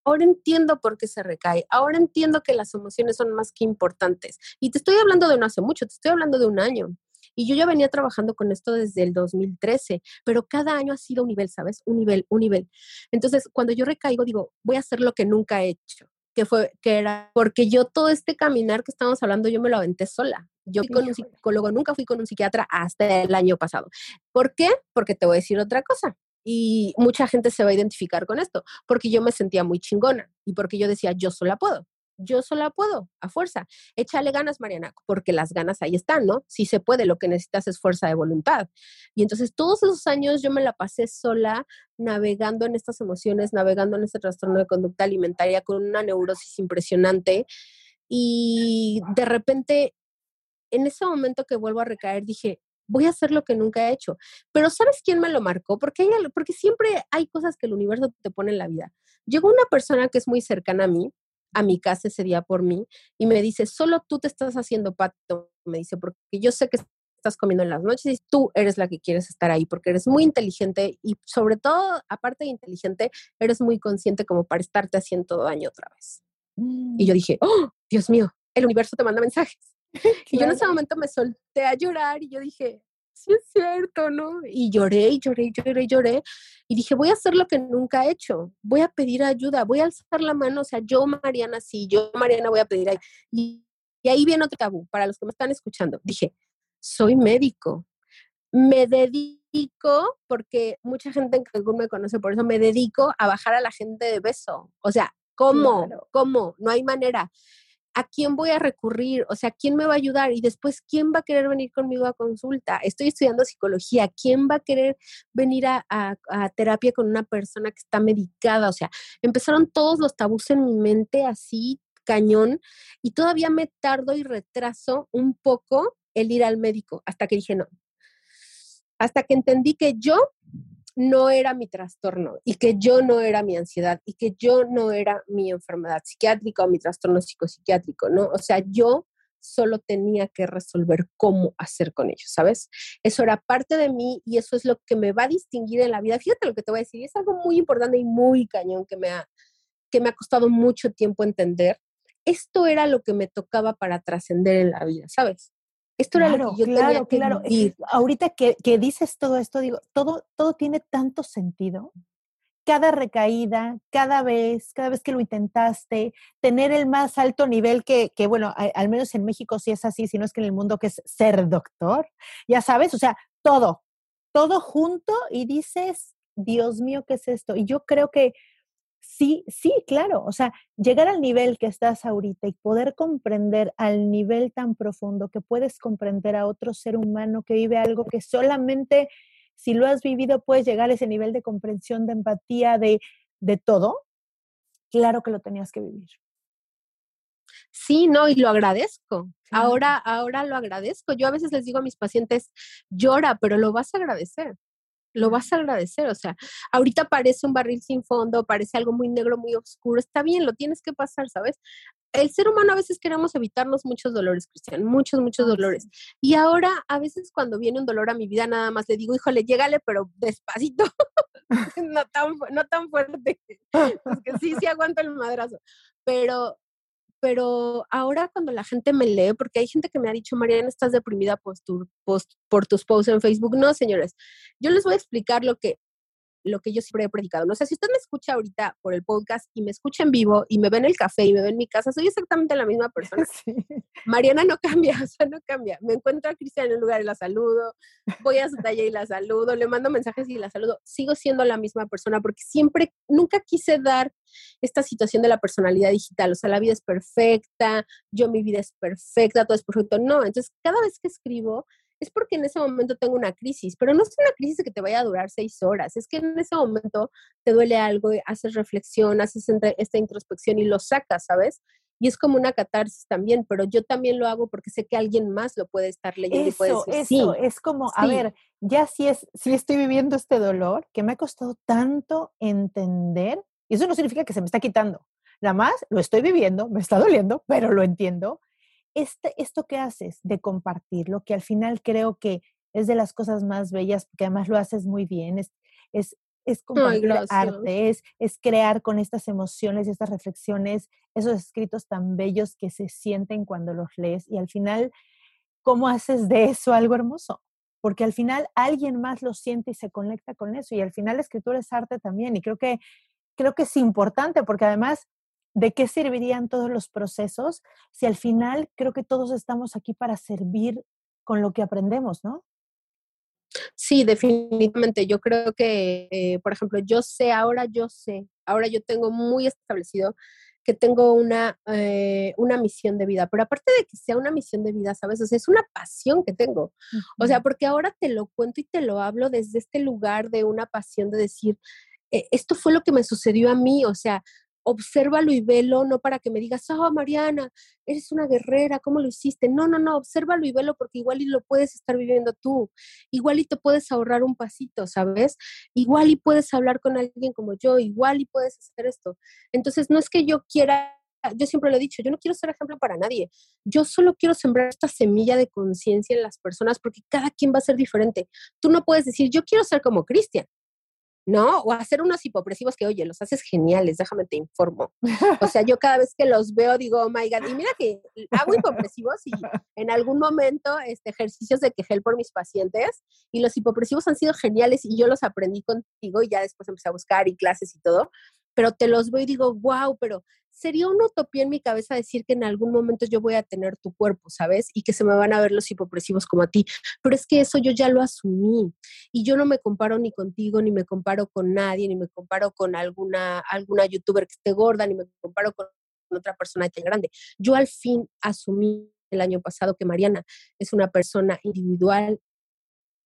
Ahora entiendo por qué se recae. Ahora entiendo que las emociones son más que importantes. Y te estoy hablando de no hace mucho, te estoy hablando de un año. Y yo ya venía trabajando con esto desde el 2013, pero cada año ha sido un nivel, ¿sabes? Un nivel, un nivel. Entonces, cuando yo recaigo, digo, voy a hacer lo que nunca he hecho, que fue, que era, porque yo todo este caminar que estábamos hablando, yo me lo aventé sola. Yo fui con un psicólogo, nunca fui con un psiquiatra hasta el año pasado. ¿Por qué? Porque te voy a decir otra cosa. Y mucha gente se va a identificar con esto, porque yo me sentía muy chingona y porque yo decía, yo sola puedo yo sola puedo, a fuerza. Échale ganas, Mariana, porque las ganas ahí están, ¿no? Si se puede, lo que necesitas es fuerza de voluntad. Y entonces todos esos años yo me la pasé sola navegando en estas emociones, navegando en este trastorno de conducta alimentaria con una neurosis impresionante. Y de repente, en ese momento que vuelvo a recaer, dije, voy a hacer lo que nunca he hecho. Pero ¿sabes quién me lo marcó? Porque, porque siempre hay cosas que el universo te pone en la vida. Llegó una persona que es muy cercana a mí, a mi casa ese día por mí y me dice, solo tú te estás haciendo pato, me dice, porque yo sé que estás comiendo en las noches y tú eres la que quieres estar ahí porque eres muy inteligente y sobre todo, aparte de inteligente, eres muy consciente como para estarte haciendo daño otra vez. Y yo mm. dije, oh, Dios mío, el universo te manda mensajes. Y yo en ese momento me solté a llorar y yo dije, sí es cierto, ¿no? Y lloré y lloré y lloré y lloré. Y dije, voy a hacer lo que nunca he hecho. Voy a pedir ayuda, voy a alzar la mano. O sea, yo, Mariana, sí, yo, Mariana, voy a pedir ayuda. Y, y ahí viene otro tabú para los que me están escuchando. Dije, soy médico. Me dedico, porque mucha gente en Cancún me conoce por eso, me dedico a bajar a la gente de beso. O sea, ¿cómo? ¿Cómo? No hay manera. ¿A quién voy a recurrir? O sea, ¿quién me va a ayudar? Y después, ¿quién va a querer venir conmigo a consulta? Estoy estudiando psicología. ¿Quién va a querer venir a, a terapia con una persona que está medicada? O sea, empezaron todos los tabús en mi mente así, cañón, y todavía me tardo y retraso un poco el ir al médico, hasta que dije no. Hasta que entendí que yo no era mi trastorno y que yo no era mi ansiedad y que yo no era mi enfermedad psiquiátrica o mi trastorno psicopsiquiátrico, ¿no? O sea, yo solo tenía que resolver cómo hacer con ellos, ¿sabes? Eso era parte de mí y eso es lo que me va a distinguir en la vida. Fíjate lo que te voy a decir, es algo muy importante y muy cañón que me ha, que me ha costado mucho tiempo entender. Esto era lo que me tocaba para trascender en la vida, ¿sabes? Esto era lo que yo claro, tenía claro. Vivir. Ahorita que, que, dices todo esto, digo, todo, todo tiene tanto sentido. Cada recaída, cada vez, cada vez que lo intentaste, tener el más alto nivel que, que bueno, al menos en México sí es así, si no es que en el mundo que es ser doctor, ya sabes, o sea, todo, todo junto y dices, Dios mío, ¿qué es esto? Y yo creo que Sí, sí, claro. O sea, llegar al nivel que estás ahorita y poder comprender al nivel tan profundo que puedes comprender a otro ser humano que vive algo que solamente si lo has vivido puedes llegar a ese nivel de comprensión, de empatía, de, de todo. Claro que lo tenías que vivir. Sí, no, y lo agradezco. Ahora, ahora lo agradezco. Yo a veces les digo a mis pacientes, llora, pero lo vas a agradecer lo vas a agradecer. O sea, ahorita parece un barril sin fondo, parece algo muy negro, muy oscuro. Está bien, lo tienes que pasar, ¿sabes? El ser humano a veces queremos evitarnos muchos dolores, Cristian, muchos, muchos dolores. Y ahora, a veces cuando viene un dolor a mi vida, nada más le digo, híjole, llégale, pero despacito, no, tan, no tan fuerte. Es que sí, sí aguanto el madrazo. Pero pero ahora cuando la gente me lee, porque hay gente que me ha dicho, Mariana, estás deprimida por, post, por tus posts en Facebook. No, señores, yo les voy a explicar lo que, lo que yo siempre he predicado. No sé, si usted me escucha ahorita por el podcast y me escucha en vivo y me ve en el café y me ve en mi casa, soy exactamente la misma persona. Mariana no cambia, o sea, no cambia. Me encuentro a Cristian en un lugar y la saludo, voy a su talla y la saludo, le mando mensajes y la saludo. Sigo siendo la misma persona porque siempre, nunca quise dar esta situación de la personalidad digital, o sea, la vida es perfecta, yo mi vida es perfecta, todo es perfecto. No, entonces cada vez que escribo, es porque en ese momento tengo una crisis, pero no es una crisis que te vaya a durar seis horas, es que en ese momento te duele algo, haces reflexión, haces esta introspección y lo sacas, ¿sabes? Y es como una catarsis también, pero yo también lo hago porque sé que alguien más lo puede estar leyendo y puede decir, eso, es como, a ver, ya si es, si estoy viviendo este dolor que me ha costado tanto entender, y eso no significa que se me está quitando, nada más lo estoy viviendo, me está doliendo, pero lo entiendo, este, esto que haces de compartir, lo que al final creo que es de las cosas más bellas, porque además lo haces muy bien, es, es, es compartir arte, es, es crear con estas emociones y estas reflexiones, esos escritos tan bellos que se sienten cuando los lees y al final, ¿cómo haces de eso algo hermoso? Porque al final alguien más lo siente y se conecta con eso y al final la escritura es arte también y creo que, creo que es importante porque además ¿de qué servirían todos los procesos si al final creo que todos estamos aquí para servir con lo que aprendemos, ¿no? Sí, definitivamente. Yo creo que, eh, por ejemplo, yo sé, ahora yo sé, ahora yo tengo muy establecido que tengo una, eh, una misión de vida, pero aparte de que sea una misión de vida, ¿sabes? O sea, es una pasión que tengo. O sea, porque ahora te lo cuento y te lo hablo desde este lugar de una pasión de decir, eh, esto fue lo que me sucedió a mí, o sea, obsérvalo y velo, no para que me digas, oh, Mariana, eres una guerrera, ¿cómo lo hiciste? No, no, no, obsérvalo y velo porque igual y lo puedes estar viviendo tú, igual y te puedes ahorrar un pasito, ¿sabes? Igual y puedes hablar con alguien como yo, igual y puedes hacer esto. Entonces, no es que yo quiera yo siempre lo he dicho, yo no quiero ser ejemplo para nadie. Yo solo quiero sembrar esta semilla de conciencia en las personas porque cada quien va a ser diferente. Tú no puedes decir, yo quiero ser como Cristian. ¿No? O hacer unos hipopresivos que, oye, los haces geniales, déjame te informo. O sea, yo cada vez que los veo digo, oh my God, y mira que hago hipopresivos y en algún momento este, ejercicios de quejel por mis pacientes y los hipopresivos han sido geniales y yo los aprendí contigo y ya después empecé a buscar y clases y todo, pero te los veo y digo, wow, pero sería una utopía en mi cabeza decir que en algún momento yo voy a tener tu cuerpo, ¿sabes? Y que se me van a ver los hipopresivos como a ti. Pero es que eso yo ya lo asumí y yo no me comparo ni contigo, ni me comparo con nadie, ni me comparo con alguna, alguna youtuber que esté gorda, ni me comparo con otra persona tan grande. Yo al fin asumí el año pasado que Mariana es una persona individual,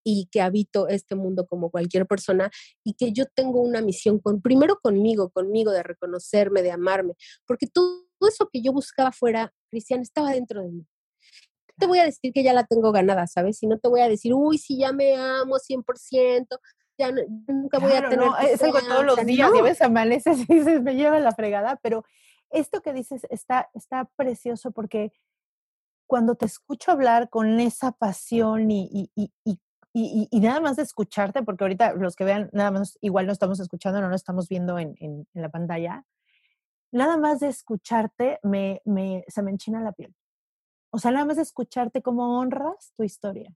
y que habito este mundo como cualquier persona y que yo tengo una misión con, primero conmigo, conmigo, de reconocerme, de amarme, porque todo eso que yo buscaba fuera, Cristian, estaba dentro de mí. Te voy a decir que ya la tengo ganada, ¿sabes? Y no te voy a decir, uy, si ya me amo 100%, ya nunca voy a tener. No, es algo todos los días, no. ves, amaneces y dices, me lleva la fregada, pero esto que dices está, está precioso porque cuando te escucho hablar con esa pasión y, y, y, y, y, nada más de escucharte, porque ahorita los que vean, nada más igual no estamos escuchando, no lo estamos viendo en, en, en la pantalla, nada más de escucharte me, me, se me enchina la piel. O sea, nada más de escucharte cómo honras tu historia,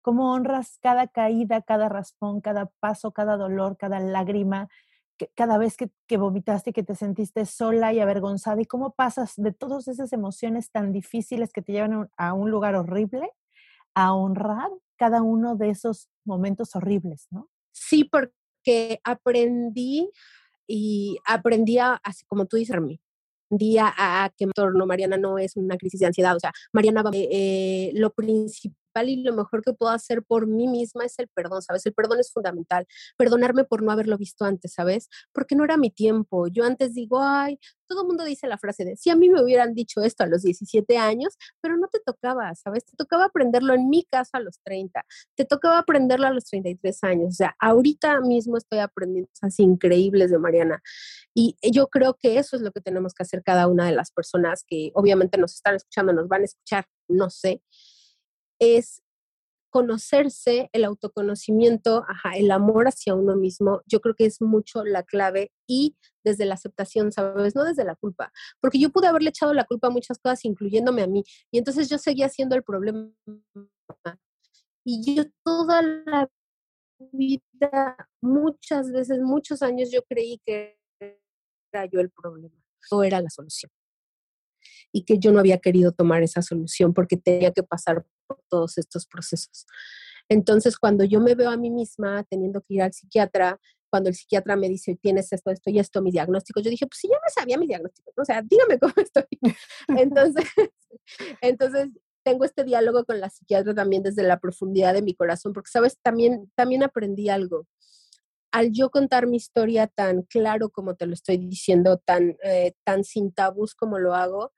cómo honras cada caída, cada raspón, cada paso, cada dolor, cada lágrima, que, cada vez que, que vomitaste, que te sentiste sola y avergonzada, y cómo pasas de todas esas emociones tan difíciles que te llevan a un lugar horrible a honrar cada uno de esos momentos horribles, ¿no? Sí, porque aprendí y aprendí a, así como tú dices, mí día a, que torno Mariana no es una crisis de ansiedad, o sea, Mariana, eh, eh, lo principal y lo mejor que puedo hacer por mí misma es el perdón, ¿sabes? El perdón es fundamental. Perdonarme por no haberlo visto antes, ¿sabes? Porque no era mi tiempo. Yo antes digo, ay, todo el mundo dice la frase de, si a mí me hubieran dicho esto a los 17 años, pero no te tocaba, ¿sabes? Te tocaba aprenderlo en mi casa a los 30, te tocaba aprenderlo a los 33 años. O sea, ahorita mismo estoy aprendiendo cosas increíbles de Mariana. Y yo creo que eso es lo que tenemos que hacer cada una de las personas que obviamente nos están escuchando, nos van a escuchar, no sé es conocerse, el autoconocimiento, el amor hacia uno mismo, yo creo que es mucho la clave y desde la aceptación, ¿sabes? No desde la culpa, porque yo pude haberle echado la culpa a muchas cosas, incluyéndome a mí, y entonces yo seguía siendo el problema. Y yo toda la vida, muchas veces, muchos años, yo creí que era yo el problema, no era la solución y que yo no había querido tomar esa solución porque tenía que pasar por todos estos procesos. Entonces, cuando yo me veo a mí misma teniendo que ir al psiquiatra, cuando el psiquiatra me dice, tienes esto, esto y esto, mi diagnóstico, yo dije, pues sí, ya me sabía mi diagnóstico, o sea, dígame cómo estoy. Entonces, entonces tengo este diálogo con la psiquiatra también desde la profundidad de mi corazón, porque, sabes, también, también aprendí algo al yo contar mi historia tan claro como te lo estoy diciendo, tan, eh, tan sin tabús como lo hago,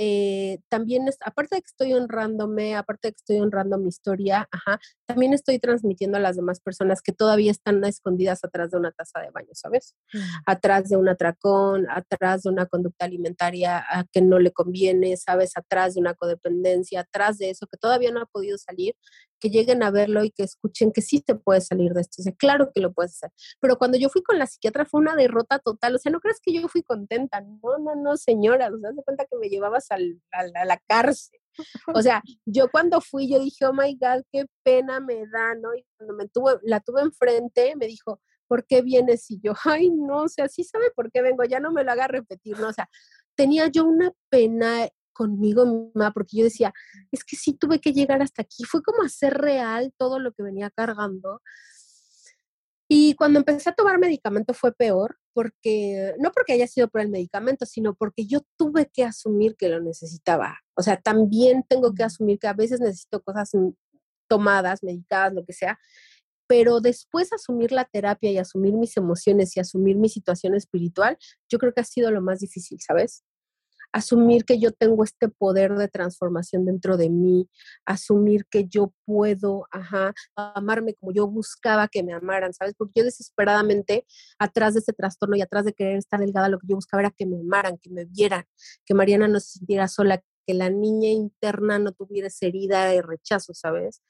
eh, también, es, aparte de que estoy honrándome, aparte de que estoy honrando mi historia, ajá, también estoy transmitiendo a las demás personas que todavía están escondidas atrás de una taza de baño, ¿sabes? Mm. Atrás de un atracón, atrás de una conducta alimentaria a que no le conviene, ¿sabes? Atrás de una codependencia, atrás de eso que todavía no ha podido salir, que lleguen a verlo y que escuchen que sí te puedes salir de esto. O sea, claro que lo puedes hacer. Pero cuando yo fui con la psiquiatra fue una derrota total. O sea, no crees que yo fui contenta. No, no, no, señora. O sea, se cuenta que me llevabas al, a, la cárcel. O sea, yo cuando fui, yo dije, oh my God, qué pena me da, ¿no? Y cuando me tuvo, la tuve enfrente, me dijo, ¿por qué vienes? Y yo, ay, no, o sea, sí sabe por qué vengo, ya no me lo haga repetir, ¿no? O sea, tenía yo una pena conmigo misma, porque yo decía, es que sí tuve que llegar hasta aquí, fue como hacer real todo lo que venía cargando. Y cuando empecé a tomar medicamento fue peor, porque no porque haya sido por el medicamento, sino porque yo tuve que asumir que lo necesitaba. O sea, también tengo que asumir que a veces necesito cosas tomadas, medicadas, lo que sea, pero después asumir la terapia y asumir mis emociones y asumir mi situación espiritual, yo creo que ha sido lo más difícil, ¿sabes? Asumir que yo tengo este poder de transformación dentro de mí, asumir que yo puedo, ajá, amarme como yo buscaba que me amaran, ¿sabes? Porque yo desesperadamente, atrás de ese trastorno y atrás de querer estar delgada, lo que yo buscaba era que me amaran, que me vieran, que Mariana no se sintiera sola, que la niña interna no tuviera esa herida de rechazo, ¿sabes?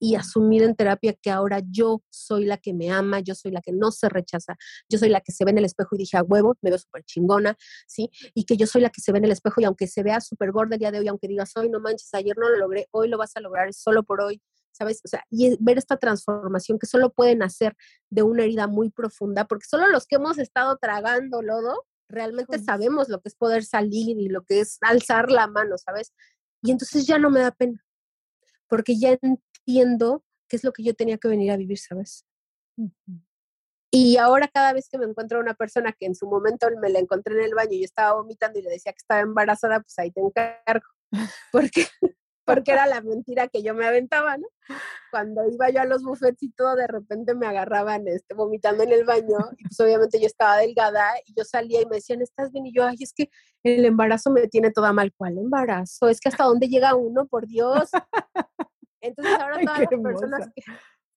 Y asumir en terapia que ahora yo soy la que me ama, yo soy la que no se rechaza, yo soy la que se ve en el espejo y dije, a huevo, me veo súper chingona, ¿sí? Y que yo soy la que se ve en el espejo y aunque se vea súper gorda el día de hoy, aunque digas, hoy no manches, ayer no lo logré, hoy lo vas a lograr, solo por hoy, ¿sabes? O sea, y ver esta transformación que solo pueden hacer de una herida muy profunda, porque solo los que hemos estado tragando lodo, realmente sabemos lo que es poder salir y lo que es alzar la mano, ¿sabes? Y entonces ya no me da pena, porque ya entiendo qué es lo que yo tenía que venir a vivir, ¿sabes? Y ahora cada vez que me encuentro a una persona que en su momento me la encontré en el baño y yo estaba vomitando y le decía que estaba embarazada, pues ahí te encargo. Porque, porque era la mentira que yo me aventaba, ¿no? Cuando iba yo a los buffets y todo, de repente me agarraban este, vomitando en el baño y pues obviamente yo estaba delgada y yo salía y me decían, ¿estás bien? Y yo, ay, es que el embarazo me tiene toda mal. ¿Cuál embarazo? Es que hasta dónde llega uno, por Dios. Entonces ahora todas las personas que,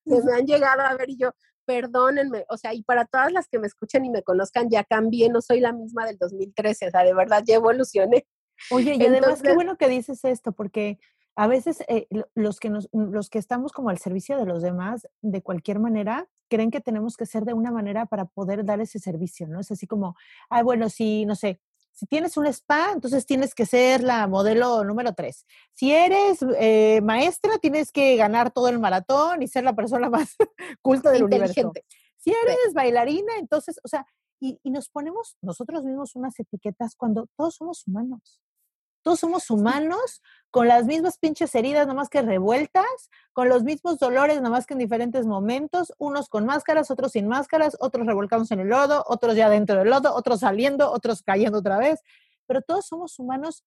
me han llegado a ver y yo, perdónenme, o sea, y para todas las que me escuchen y me conozcan, ya cambié, no soy la misma del 2013, o sea, de verdad ya evolucioné. Oye, y además qué bueno que dices esto, porque a veces eh, los, que nos, los que estamos como al servicio de los demás, de cualquier manera, creen que tenemos que ser de una manera para poder dar ese servicio, ¿no? Es así como, ah, bueno, si, no sé, si tienes un spa, entonces tienes que ser la modelo número tres. Si eres eh, maestra, tienes que ganar todo el maratón y ser la persona más culta del universo. Si eres bailarina, entonces, o sea, y, y, nos ponemos nosotros mismos unas etiquetas cuando todos somos humanos. Todos somos humanos con las mismas pinches heridas, nomás que revueltas, con los mismos dolores, nomás que en diferentes momentos, unos con máscaras, otros sin máscaras, otros revolcados en el lodo, otros ya dentro del lodo, otros saliendo, otros cayendo otra vez. Pero todos somos humanos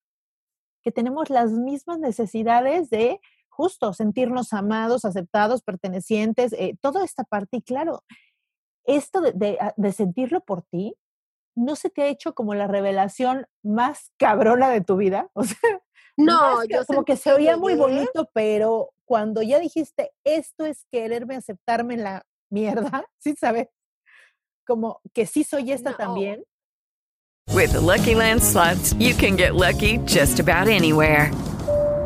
que tenemos las mismas necesidades de justo sentirnos amados, aceptados, pertenecientes, eh, toda esta parte. Y claro, esto de, ah, de sentirlo por ti, ¿no se te ha hecho como la revelación más cabrona de tu vida? O sea, no, yo como que se oía muy bonito, pero cuando ya dijiste, esto es quererme aceptarme en la mierda, ¿sí sabes? Como que sí soy esta también. With the Lucky Land slots, you can get lucky just about anywhere.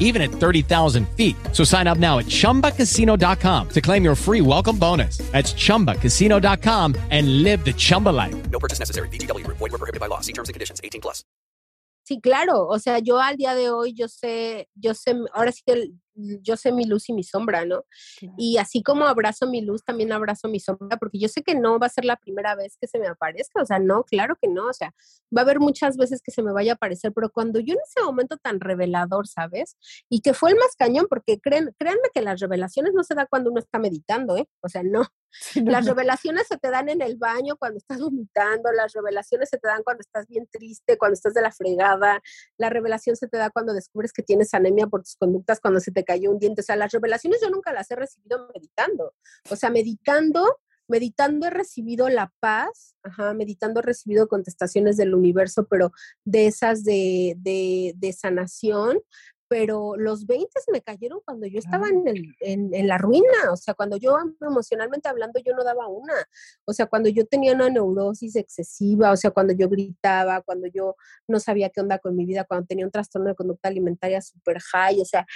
even at 30,000 feet. So sign up now at chumbacasino.com to claim your free welcome bonus. That's chumbacasino.com and live the Chumba life. No purchase necessary. DTW, void, were prohibited by law. See terms and conditions 18 plus. Sí, claro. O sea, yo al día de hoy, yo sé, yo sé, ahora sí que yo sé mi luz y mi sombra, ¿no? Y así como abrazo mi luz, también abrazo mi sombra, porque yo sé que no va a ser la primera vez que se me aparezca, o sea, no, claro que no, o sea, va a haber muchas veces que se me vaya a aparecer, pero cuando yo en ese momento tan revelador, ¿sabes? Y que fue el más cañón, porque creen, créanme que las revelaciones no se da cuando uno está meditando, ¿eh? O sea, no. Las revelaciones se te dan en el baño cuando estás vomitando, las revelaciones se te dan cuando estás bien triste, cuando estás de la fregada, la revelación se te da cuando descubres que tienes anemia por tus conductas, cuando se te cayó un diente. O sea, las revelaciones yo nunca las he recibido meditando. O sea, meditando, meditando he recibido la paz, ajá, meditando he recibido contestaciones del universo, pero de esas de, de, de sanación, pero los 20 me cayeron cuando yo estaba en, el, en, en, la ruina, o sea, cuando yo emocionalmente hablando yo no daba una, o sea, cuando yo tenía una neurosis excesiva, o sea, cuando yo gritaba, cuando yo no sabía qué onda con mi vida, cuando tenía un trastorno de conducta alimentaria super high, o sea,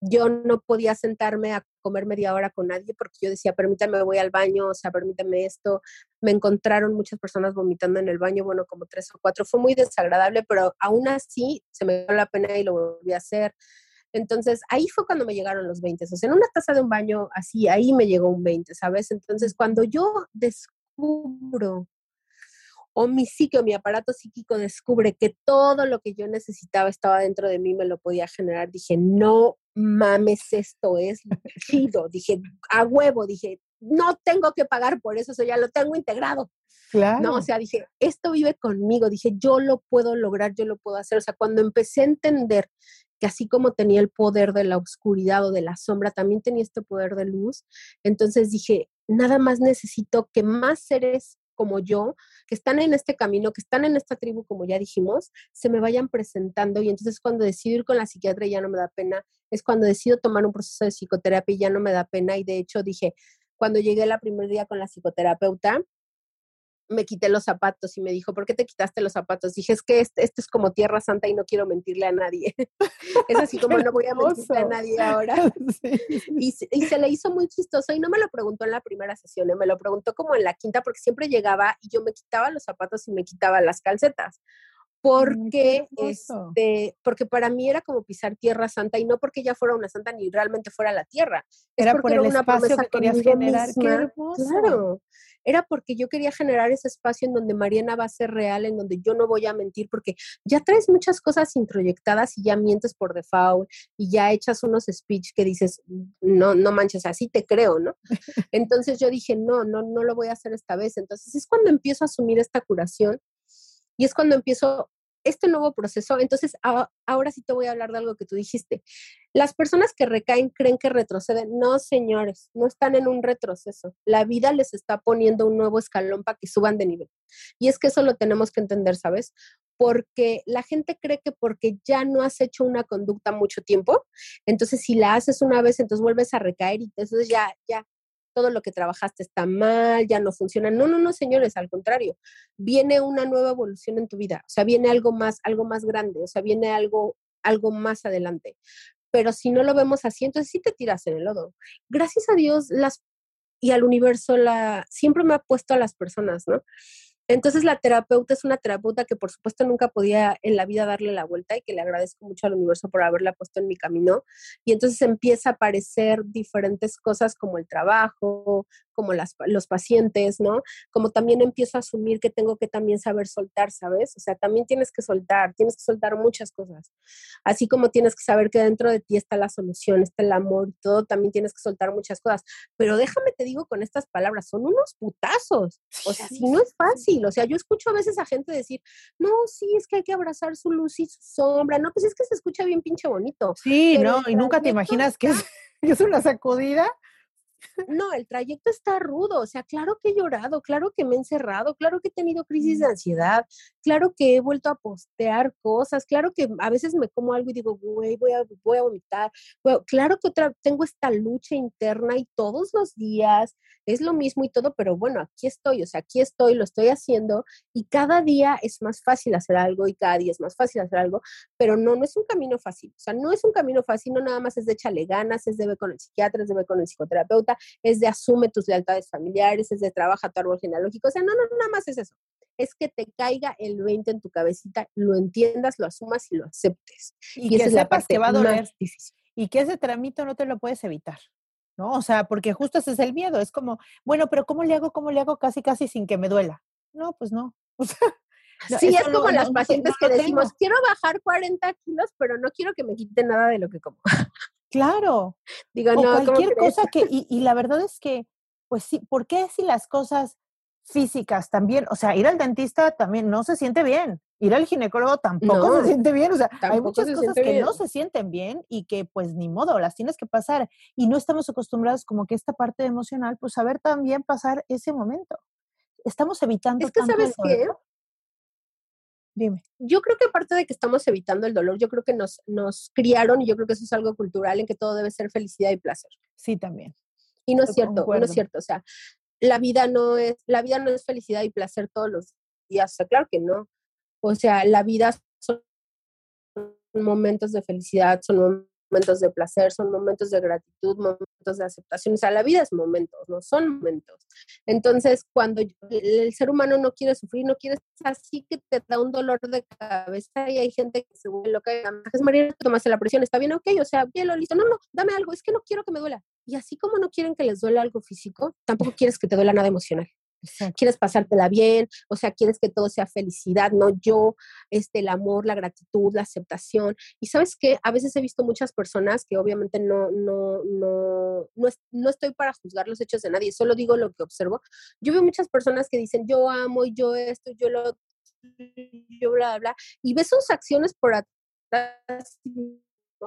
yo no podía sentarme a comer media hora con nadie porque yo decía, permítame, voy al baño, o sea, permítame esto. Me encontraron muchas personas vomitando en el baño, bueno, como tres o cuatro. Fue muy desagradable, pero aún así se me dio la pena y lo volví a hacer. Entonces, ahí fue cuando me llegaron los 20. O sea, en una taza de un baño así, ahí me llegó un 20, ¿sabes? Entonces, cuando yo descubro o mi psique mi aparato psíquico descubre que todo lo que yo necesitaba estaba dentro de mí, me lo podía generar, dije, no mames, esto es chido. dije, a huevo, dije, no tengo que pagar por eso, eso ya lo tengo integrado. Claro. No, o sea, dije, esto vive conmigo, dije, yo lo puedo lograr, yo lo puedo hacer. O sea, cuando empecé a entender que así como tenía el poder de la oscuridad o de la sombra, también tenía este poder de luz, entonces dije, nada más necesito que más seres como yo, que están en este camino, que están en esta tribu, como ya dijimos, se me vayan presentando y entonces cuando decido ir con la psiquiatra ya no me da pena, es cuando decido tomar un proceso de psicoterapia y ya no me da pena y de hecho dije, cuando llegué el primer día con la psicoterapeuta, me quité los zapatos y me dijo, ¿por qué te quitaste los zapatos? Dije, es que esto, esto es como tierra santa y no quiero mentirle a nadie. es así como no voy a mentirle a nadie ahora. y, y, se le hizo muy chistoso y no me lo preguntó en la primera sesión, ¿eh? me lo preguntó como en la quinta porque siempre llegaba y yo me quitaba los zapatos y me quitaba las calcetas. Porque, este, porque para mí era como pisar tierra santa y no porque ella fuera una santa ni realmente fuera la tierra. Era por el espacio que querías generar. Qué hermoso. Claro era porque yo quería generar ese espacio en donde Mariana va a ser real, en donde yo no voy a mentir, porque ya traes muchas cosas introyectadas y ya mientes por default y ya echas unos speech que dices, no, no manches, así te creo, ¿no? Entonces yo dije, no, no, no lo voy a hacer esta vez. Entonces es cuando empiezo a asumir esta curación y es cuando empiezo este nuevo proceso, entonces ahora sí te voy a hablar de algo que tú dijiste. Las personas que recaen creen que retroceden. No, señores, no están en un retroceso. La vida les está poniendo un nuevo escalón para que suban de nivel. Y es que eso lo tenemos que entender, ¿sabes? Porque la gente cree que porque ya no has hecho una conducta mucho tiempo, entonces si la haces una vez, entonces vuelves a recaer y entonces ya, ya, todo lo que trabajaste está mal, ya no funciona. No, no, no, señores, al contrario, viene una nueva evolución en tu vida, o sea, viene algo más, algo más grande, o sea, viene algo, algo más adelante. Pero si no lo vemos así, entonces sí te tiras en el lodo. Gracias a Dios las y al universo la siempre me ha puesto a las personas, ¿no? Entonces la terapeuta es una terapeuta que por supuesto nunca podía en la vida darle la vuelta y que le agradezco mucho al universo por haberla puesto en mi camino. Y entonces empieza a aparecer diferentes cosas como el trabajo, como las, los pacientes, ¿no? Como también empiezo a asumir que tengo que también saber soltar, ¿sabes? O sea, también tienes que soltar, tienes que soltar muchas cosas. Así como tienes que saber que dentro de ti está la solución, está el amor y todo, también tienes que soltar muchas cosas. Pero déjame te digo con estas palabras, son unos putazos. O sea, si no es fácil. O sea, yo escucho a veces a gente decir, no, sí, es que hay que abrazar su luz y su sombra. No, pues es que se escucha bien pinche bonito. Sí, no, y nunca te imaginas que es, es una sacudida no, el trayecto está rudo, o sea, claro que he llorado, claro que me he encerrado, claro que he tenido crisis de ansiedad, claro que he vuelto a postear cosas, claro que a veces me como algo y digo, güey, voy a, voy a vomitar, claro que otra, tengo esta lucha interna y todos los días es lo mismo y todo, pero bueno, aquí estoy, o sea, aquí estoy, lo estoy haciendo y cada día es más fácil hacer algo y cada día es más fácil hacer algo, pero no, no es un camino fácil, o sea, no es un camino fácil, no nada más es de echarle ganas, es de ver con el psiquiatra, es de ver con el psicoterapeuta, es de asume tus lealtades familiares, es de trabaja tu árbol genealógico. O sea, no, no, nada más es eso. Es que te caiga el 20 en tu cabecita, lo entiendas, lo asumas y lo aceptes. Y, que esa es la parte que va a doler. difícil. Y que ese tramito no te lo puedes evitar. ¿no? O sea, porque justo ese es el miedo, es como, bueno, pero ¿cómo le hago? ¿Cómo le hago casi, casi sin que me duela? No, pues no. O sea, sí, es como las pacientes que decimos, quiero bajar 40 kilos, pero no quiero que me quite nada de lo que como. Claro. Digo, o no, cualquier cosa que, y, y, la verdad es que, pues sí, ¿por qué si las cosas físicas también, o sea, ir al dentista también no se siente bien, ir al ginecólogo tampoco se siente bien, o sea, hay muchas cosas que no se sienten bien y que pues ni modo, las tienes que pasar y no estamos acostumbrados como que esta parte emocional, pues saber también pasar ese momento. Estamos evitando. Es que sabes qué, Dime. Yo creo que aparte de que estamos evitando el dolor, yo creo que nos, nos criaron y yo creo que eso es algo cultural en que todo debe ser felicidad y placer. Sí, también. Y no es cierto, no es cierto. O sea, la vida no es, la vida no es felicidad y placer todos los días. O sea, claro que no. O sea, la vida son momentos de felicidad, son momentos de placer, son momentos de gratitud, momentos de aceptación. O sea, la vida es momentos, no son momentos. Entonces, cuando el ser humano no quiere sufrir, no quiere así que te da un dolor de cabeza y hay gente que se vuelve loca es María, tomaste la presión, está bien, ok, o sea, bien, lo listo. No, no, dame algo, es que no quiero que me duela. Y así como no quieren que les duele algo físico, tampoco quieres que te duela nada emocional. Quieres pasártela bien, o sea, quieres que todo sea felicidad, no yo, este, el amor, la gratitud, la aceptación. Y sabes que a veces he visto muchas personas que obviamente no, no, no, no, no estoy para juzgar los hechos de nadie, solo digo lo que observo. Yo veo muchas personas que dicen, yo amo, yo esto, yo lo, yo bla, bla, y ves sus acciones por atrás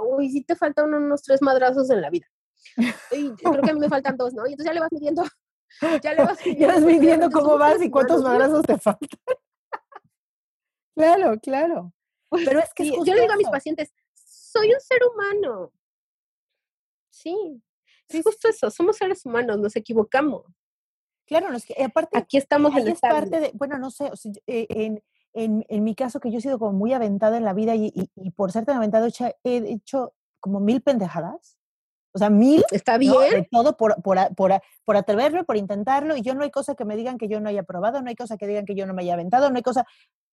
uy, sí te faltan unos tres madrazos en la vida. Creo que a mí me faltan dos, ¿no? Y entonces ya le vas midiendo ya le vas midiendo, cómo vas y cuántos madrazos te faltan. claro, claro. Pues Pero es que yo le digo a mis pacientes, soy un ser humano. Sí, es justo eso, somos seres humanos, nos equivocamos. Claro, no, es que aparte aquí estamos en es parte de, bueno, no sé, eh, en, en, en, mi caso que yo he sido como muy aventada en la vida y, y, por ser tan aventada he hecho como mil pendejadas o sea, mil. Está bien. De todo por, por, por, por, atreverlo, por intentarlo. Y yo no hay cosa que me digan que yo no haya probado, no hay cosa que digan que yo no me haya aventado, no hay cosa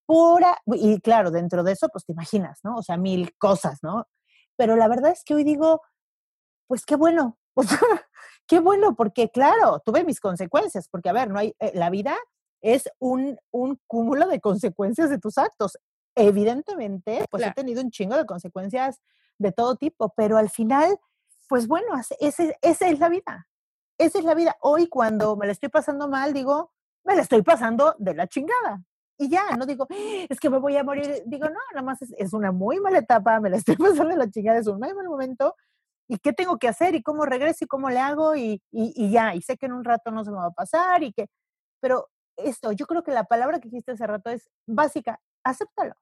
pura. Y claro, dentro de eso, pues te imaginas, ¿no? O sea, mil cosas, ¿no? Pero la verdad es que hoy digo, pues qué bueno. O sea, qué bueno, porque claro, tuve mis consecuencias, porque a ver, no hay, eh, la vida es un, un cúmulo de consecuencias de tus actos. Evidentemente, pues he tenido un chingo de consecuencias de todo tipo, pero al final pues bueno, esa es la vida. Esa es la vida. Hoy cuando me la estoy pasando mal, digo, me la estoy pasando de la chingada. Y ya, no digo, es que me voy a morir. Digo, no, nada más es, una muy mala etapa, me la estoy pasando de la chingada, es un muy mal momento. ¿Y qué tengo que hacer? ¿Y cómo regreso? ¿Y cómo le hago? Y, ya, y sé que en un rato no se me va a pasar y que... Pero esto, yo creo que la palabra que dijiste hace rato es básica, acéptalo.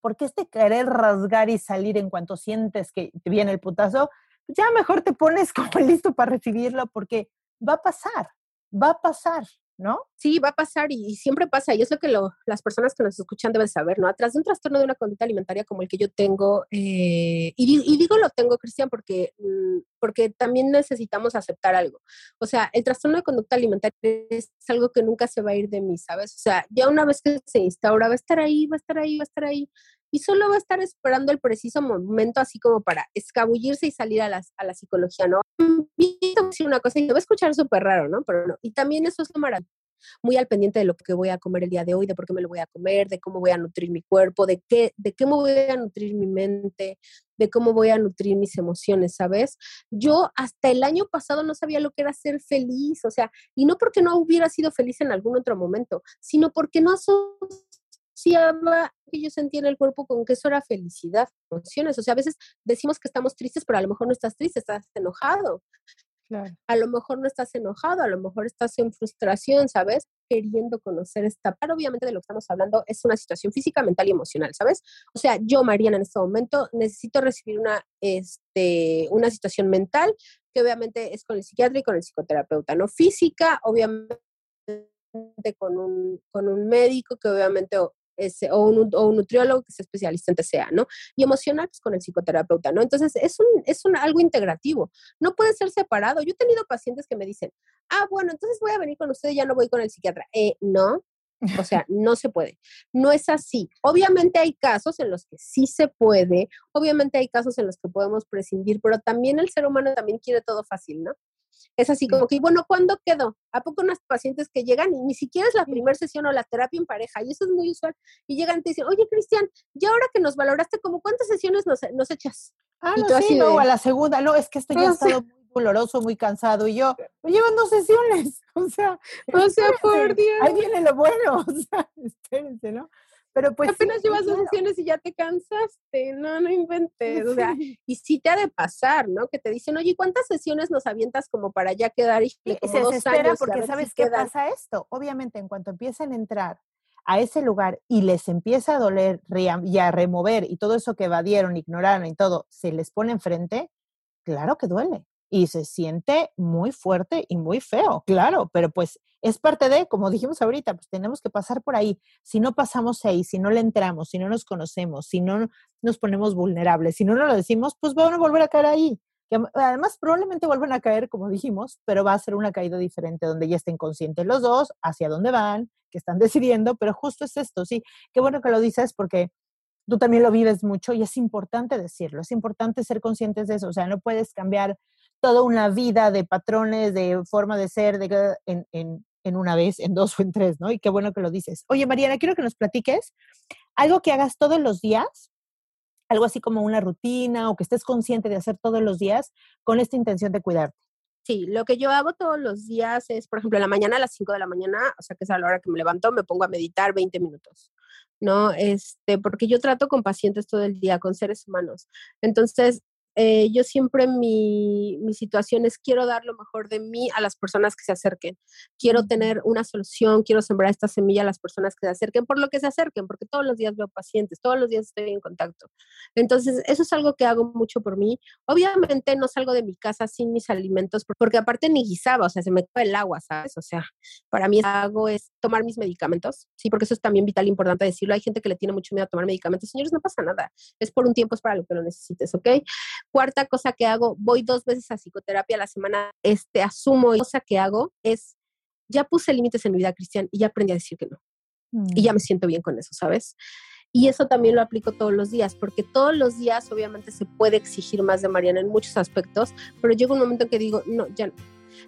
Porque este querer rasgar y salir en cuanto sientes que viene el putazo, ya mejor te pones como listo para recibirlo porque va a pasar, va a pasar, ¿no? Sí, va a pasar y, siempre pasa, y es lo que las personas que nos escuchan deben saber, ¿no? Atrás de un trastorno de una conducta alimentaria como el que yo tengo, eh, y, digo lo tengo, Cristian, porque, mm, porque también necesitamos aceptar algo. O sea, el trastorno de conducta alimentaria es algo que nunca se va a ir de mí, ¿sabes? O sea, ya una vez que se instaura, va a estar ahí, va a estar ahí, va a estar ahí y solo va a estar esperando el preciso momento así como para escabullirse y salir a, a la psicología, ¿no? Decir una cosa y va a escuchar súper raro, ¿no? Pero no. Y también eso es maravilloso muy al pendiente de lo que voy a comer el día de hoy, de por qué me lo voy a comer, de cómo voy a nutrir mi cuerpo, de qué, de qué me voy a nutrir mi mente, de cómo voy a nutrir mis emociones, ¿sabes? Yo hasta el año pasado no sabía lo que era ser feliz, o sea, y no porque no hubiera sido feliz en algún otro momento, sino porque no que yo sentía en el cuerpo con que eso era felicidad, emociones. O sea, a veces decimos que estamos tristes, pero a lo mejor no estás triste, estás enojado. A lo mejor no estás enojado, a lo mejor estás en frustración, ¿sabes? Queriendo conocer esta Pero Obviamente de lo que estamos hablando es una situación física, mental y emocional, ¿sabes? O sea, yo, Mariana, en este momento necesito recibir una, este, una situación mental que obviamente es con el psiquiatra y con el psicoterapeuta, no física, obviamente con un, con un médico que obviamente o, un, nutriólogo que sea especialista en TCA, ¿no? Y emocional, pues con el psicoterapeuta, ¿no? Entonces, es, un, es un, algo integrativo, no puede ser separado. Yo he tenido pacientes que me dicen, ah, bueno, entonces voy a venir con usted y ya no voy con el psiquiatra. Eh, no, o sea, no se puede. No es así. Obviamente hay casos en los que sí se puede, obviamente hay casos en los que podemos prescindir, pero también el ser humano también quiere todo fácil, ¿no? Es así como que, bueno, ¿cuándo quedó? ¿A poco unas pacientes que llegan y ni siquiera es la primera sesión o la terapia en pareja? Y eso es muy usual. Y llegan y te dicen, oye, Cristian, ya ahora que nos valoraste, ¿como cuántas sesiones nos, nos echas? Ah, no, sí, no, a la segunda, no, es que esto ya ha estado muy doloroso, muy cansado. Y yo, me llevan dos sesiones. O sea, o sea, por Dios. Ahí viene lo bueno. O sea, espérense, ¿no? Pero pues. Apenas llevas dos sesiones y ya te cansaste. No, no inventes. O sea, y sí te ha de pasar, ¿no? Que te dicen, oye, ¿cuántas sesiones nos avientas como para ya quedar? Y, se desespera porque sabes qué pasa esto. Obviamente, en cuanto empiezan a entrar a ese lugar y les empieza a doler y a remover y todo eso que evadieron, ignoraron y todo, se les pone enfrente, claro que duele. Y se siente muy fuerte y muy feo, claro, pero pues es parte de, como dijimos ahorita, pues tenemos que pasar por ahí. Si no pasamos ahí, si no le entramos, si no nos conocemos, si no nos ponemos vulnerables, si no nos lo decimos, pues van a volver a caer ahí. Además probablemente vuelvan a caer, como dijimos, pero va a ser una caída diferente donde ya estén conscientes los dos, hacia dónde van, que están decidiendo, pero justo es esto, sí. Qué bueno que lo dices porque tú también lo vives mucho y es importante decirlo, es importante ser conscientes de eso, o sea, no puedes cambiar toda una vida de patrones, de forma de ser, de, en, en, en una vez, en dos o en tres, ¿no? Y qué bueno que lo dices. Oye, Mariana, quiero que nos platiques algo que hagas todos los días, algo así como una rutina o que estés consciente de hacer todos los días con esta intención de cuidarte. Sí, lo que yo hago todos los días es, por ejemplo, en la mañana a las 5 de la mañana, o sea, que es a la hora que me levanto, me pongo a meditar 20 minutos, ¿no? Este, porque yo trato con pacientes todo el día, con seres humanos. Entonces, eh, yo siempre mi, mi, situación es quiero dar lo mejor de mí a las personas que se acerquen. Quiero tener una solución, quiero sembrar esta semilla a las personas que se acerquen, por lo que se acerquen, porque todos los días veo pacientes, todos los días estoy en contacto. Entonces, eso es algo que hago mucho por mí. Obviamente no salgo de mi casa sin mis alimentos, porque aparte ni guisaba, o sea, se me cae el agua, ¿sabes? O sea, para mí hago es tomar mis medicamentos, sí, porque eso es también vital, importante decirlo. Hay gente que le tiene mucho miedo a tomar medicamentos. Señores, no pasa nada. Es por un tiempo, es para lo que lo necesites, ¿ok? Cuarta cosa que hago, voy dos veces a psicoterapia a la semana, este, asumo, y cosa que hago es, ya puse límites en mi vida, Cristian, y ya aprendí a decir que no. Y ya mm. me siento bien con eso, ¿sabes? Y eso también lo aplico todos los días, porque todos los días obviamente se puede exigir más de Mariana en muchos aspectos, pero llega un momento en que digo, no, ya no.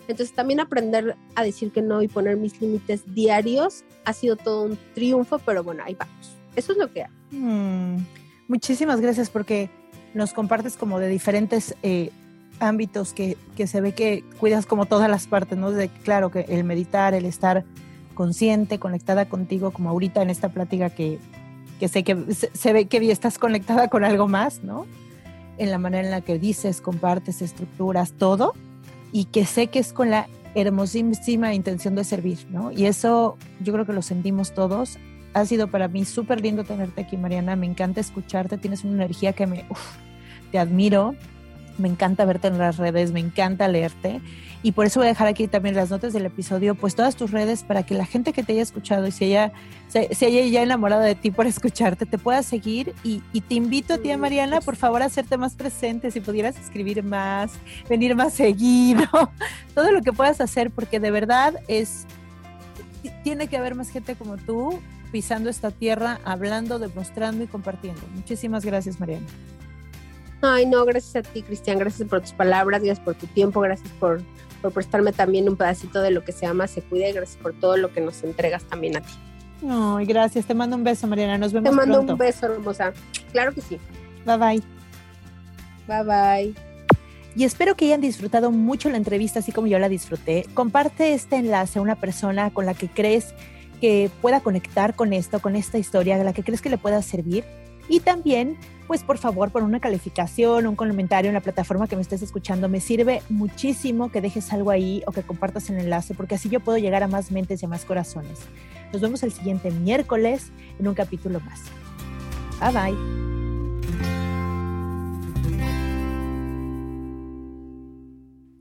Entonces también aprender a decir que no y poner mis límites diarios ha sido todo un triunfo, pero bueno, ahí vamos. Eso es lo que hago. Mm. Muchísimas gracias porque nos compartes como de diferentes eh, ámbitos que, que, se ve que cuidas como todas las partes, ¿no? De, claro, que el meditar, el estar consciente, conectada contigo, como ahorita en esta plática que, que sé que se, ve que estás conectada con algo más, ¿no? En la manera en la que dices, compartes, estructuras, todo, y que sé que es con la hermosísima intención de servir, ¿no? Y eso yo creo que lo sentimos todos ha sido para mí súper lindo tenerte aquí, Mariana. Me encanta escucharte. Tienes una energía que me, te admiro. Me encanta verte en las redes, me encanta leerte. Y por eso voy a dejar aquí también las notas del episodio, pues todas tus redes para que la gente que te haya escuchado y se haya, se, haya ya enamorado de ti por escucharte, te pueda seguir. Y, y te invito a ti, Mariana, por favor, a hacerte más presente, si pudieras escribir más, venir más seguido, todo lo que puedas hacer, porque de verdad es, tiene que haber más gente como tú pisando esta tierra, hablando, demostrando y compartiendo. Muchísimas gracias, Mariana. Ay, no, gracias a ti, Cristian. Gracias por tus palabras, gracias por tu tiempo, gracias por, por prestarme también un pedacito de lo que se llama Se Cuida y gracias por todo lo que nos entregas también a ti. Ay, gracias. Te mando un beso, Mariana. Nos vemos Te mando un beso, hermosa. Claro que sí. Bye bye. Bye bye. Y espero que hayan disfrutado mucho la entrevista, así como yo la disfruté. Comparte este enlace a una persona con la que crees que pueda conectar con esto, con esta historia, de la que crees que le pueda servir. Y también, pues por favor, por una calificación, un comentario en la plataforma que me estés escuchando. Me sirve muchísimo que dejes algo ahí o que compartas el enlace, porque así yo puedo llegar a más mentes y a más corazones. Nos vemos el siguiente miércoles en un capítulo más. Bye bye.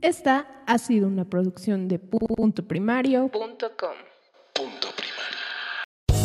Esta ha sido una producción de punto primario.com.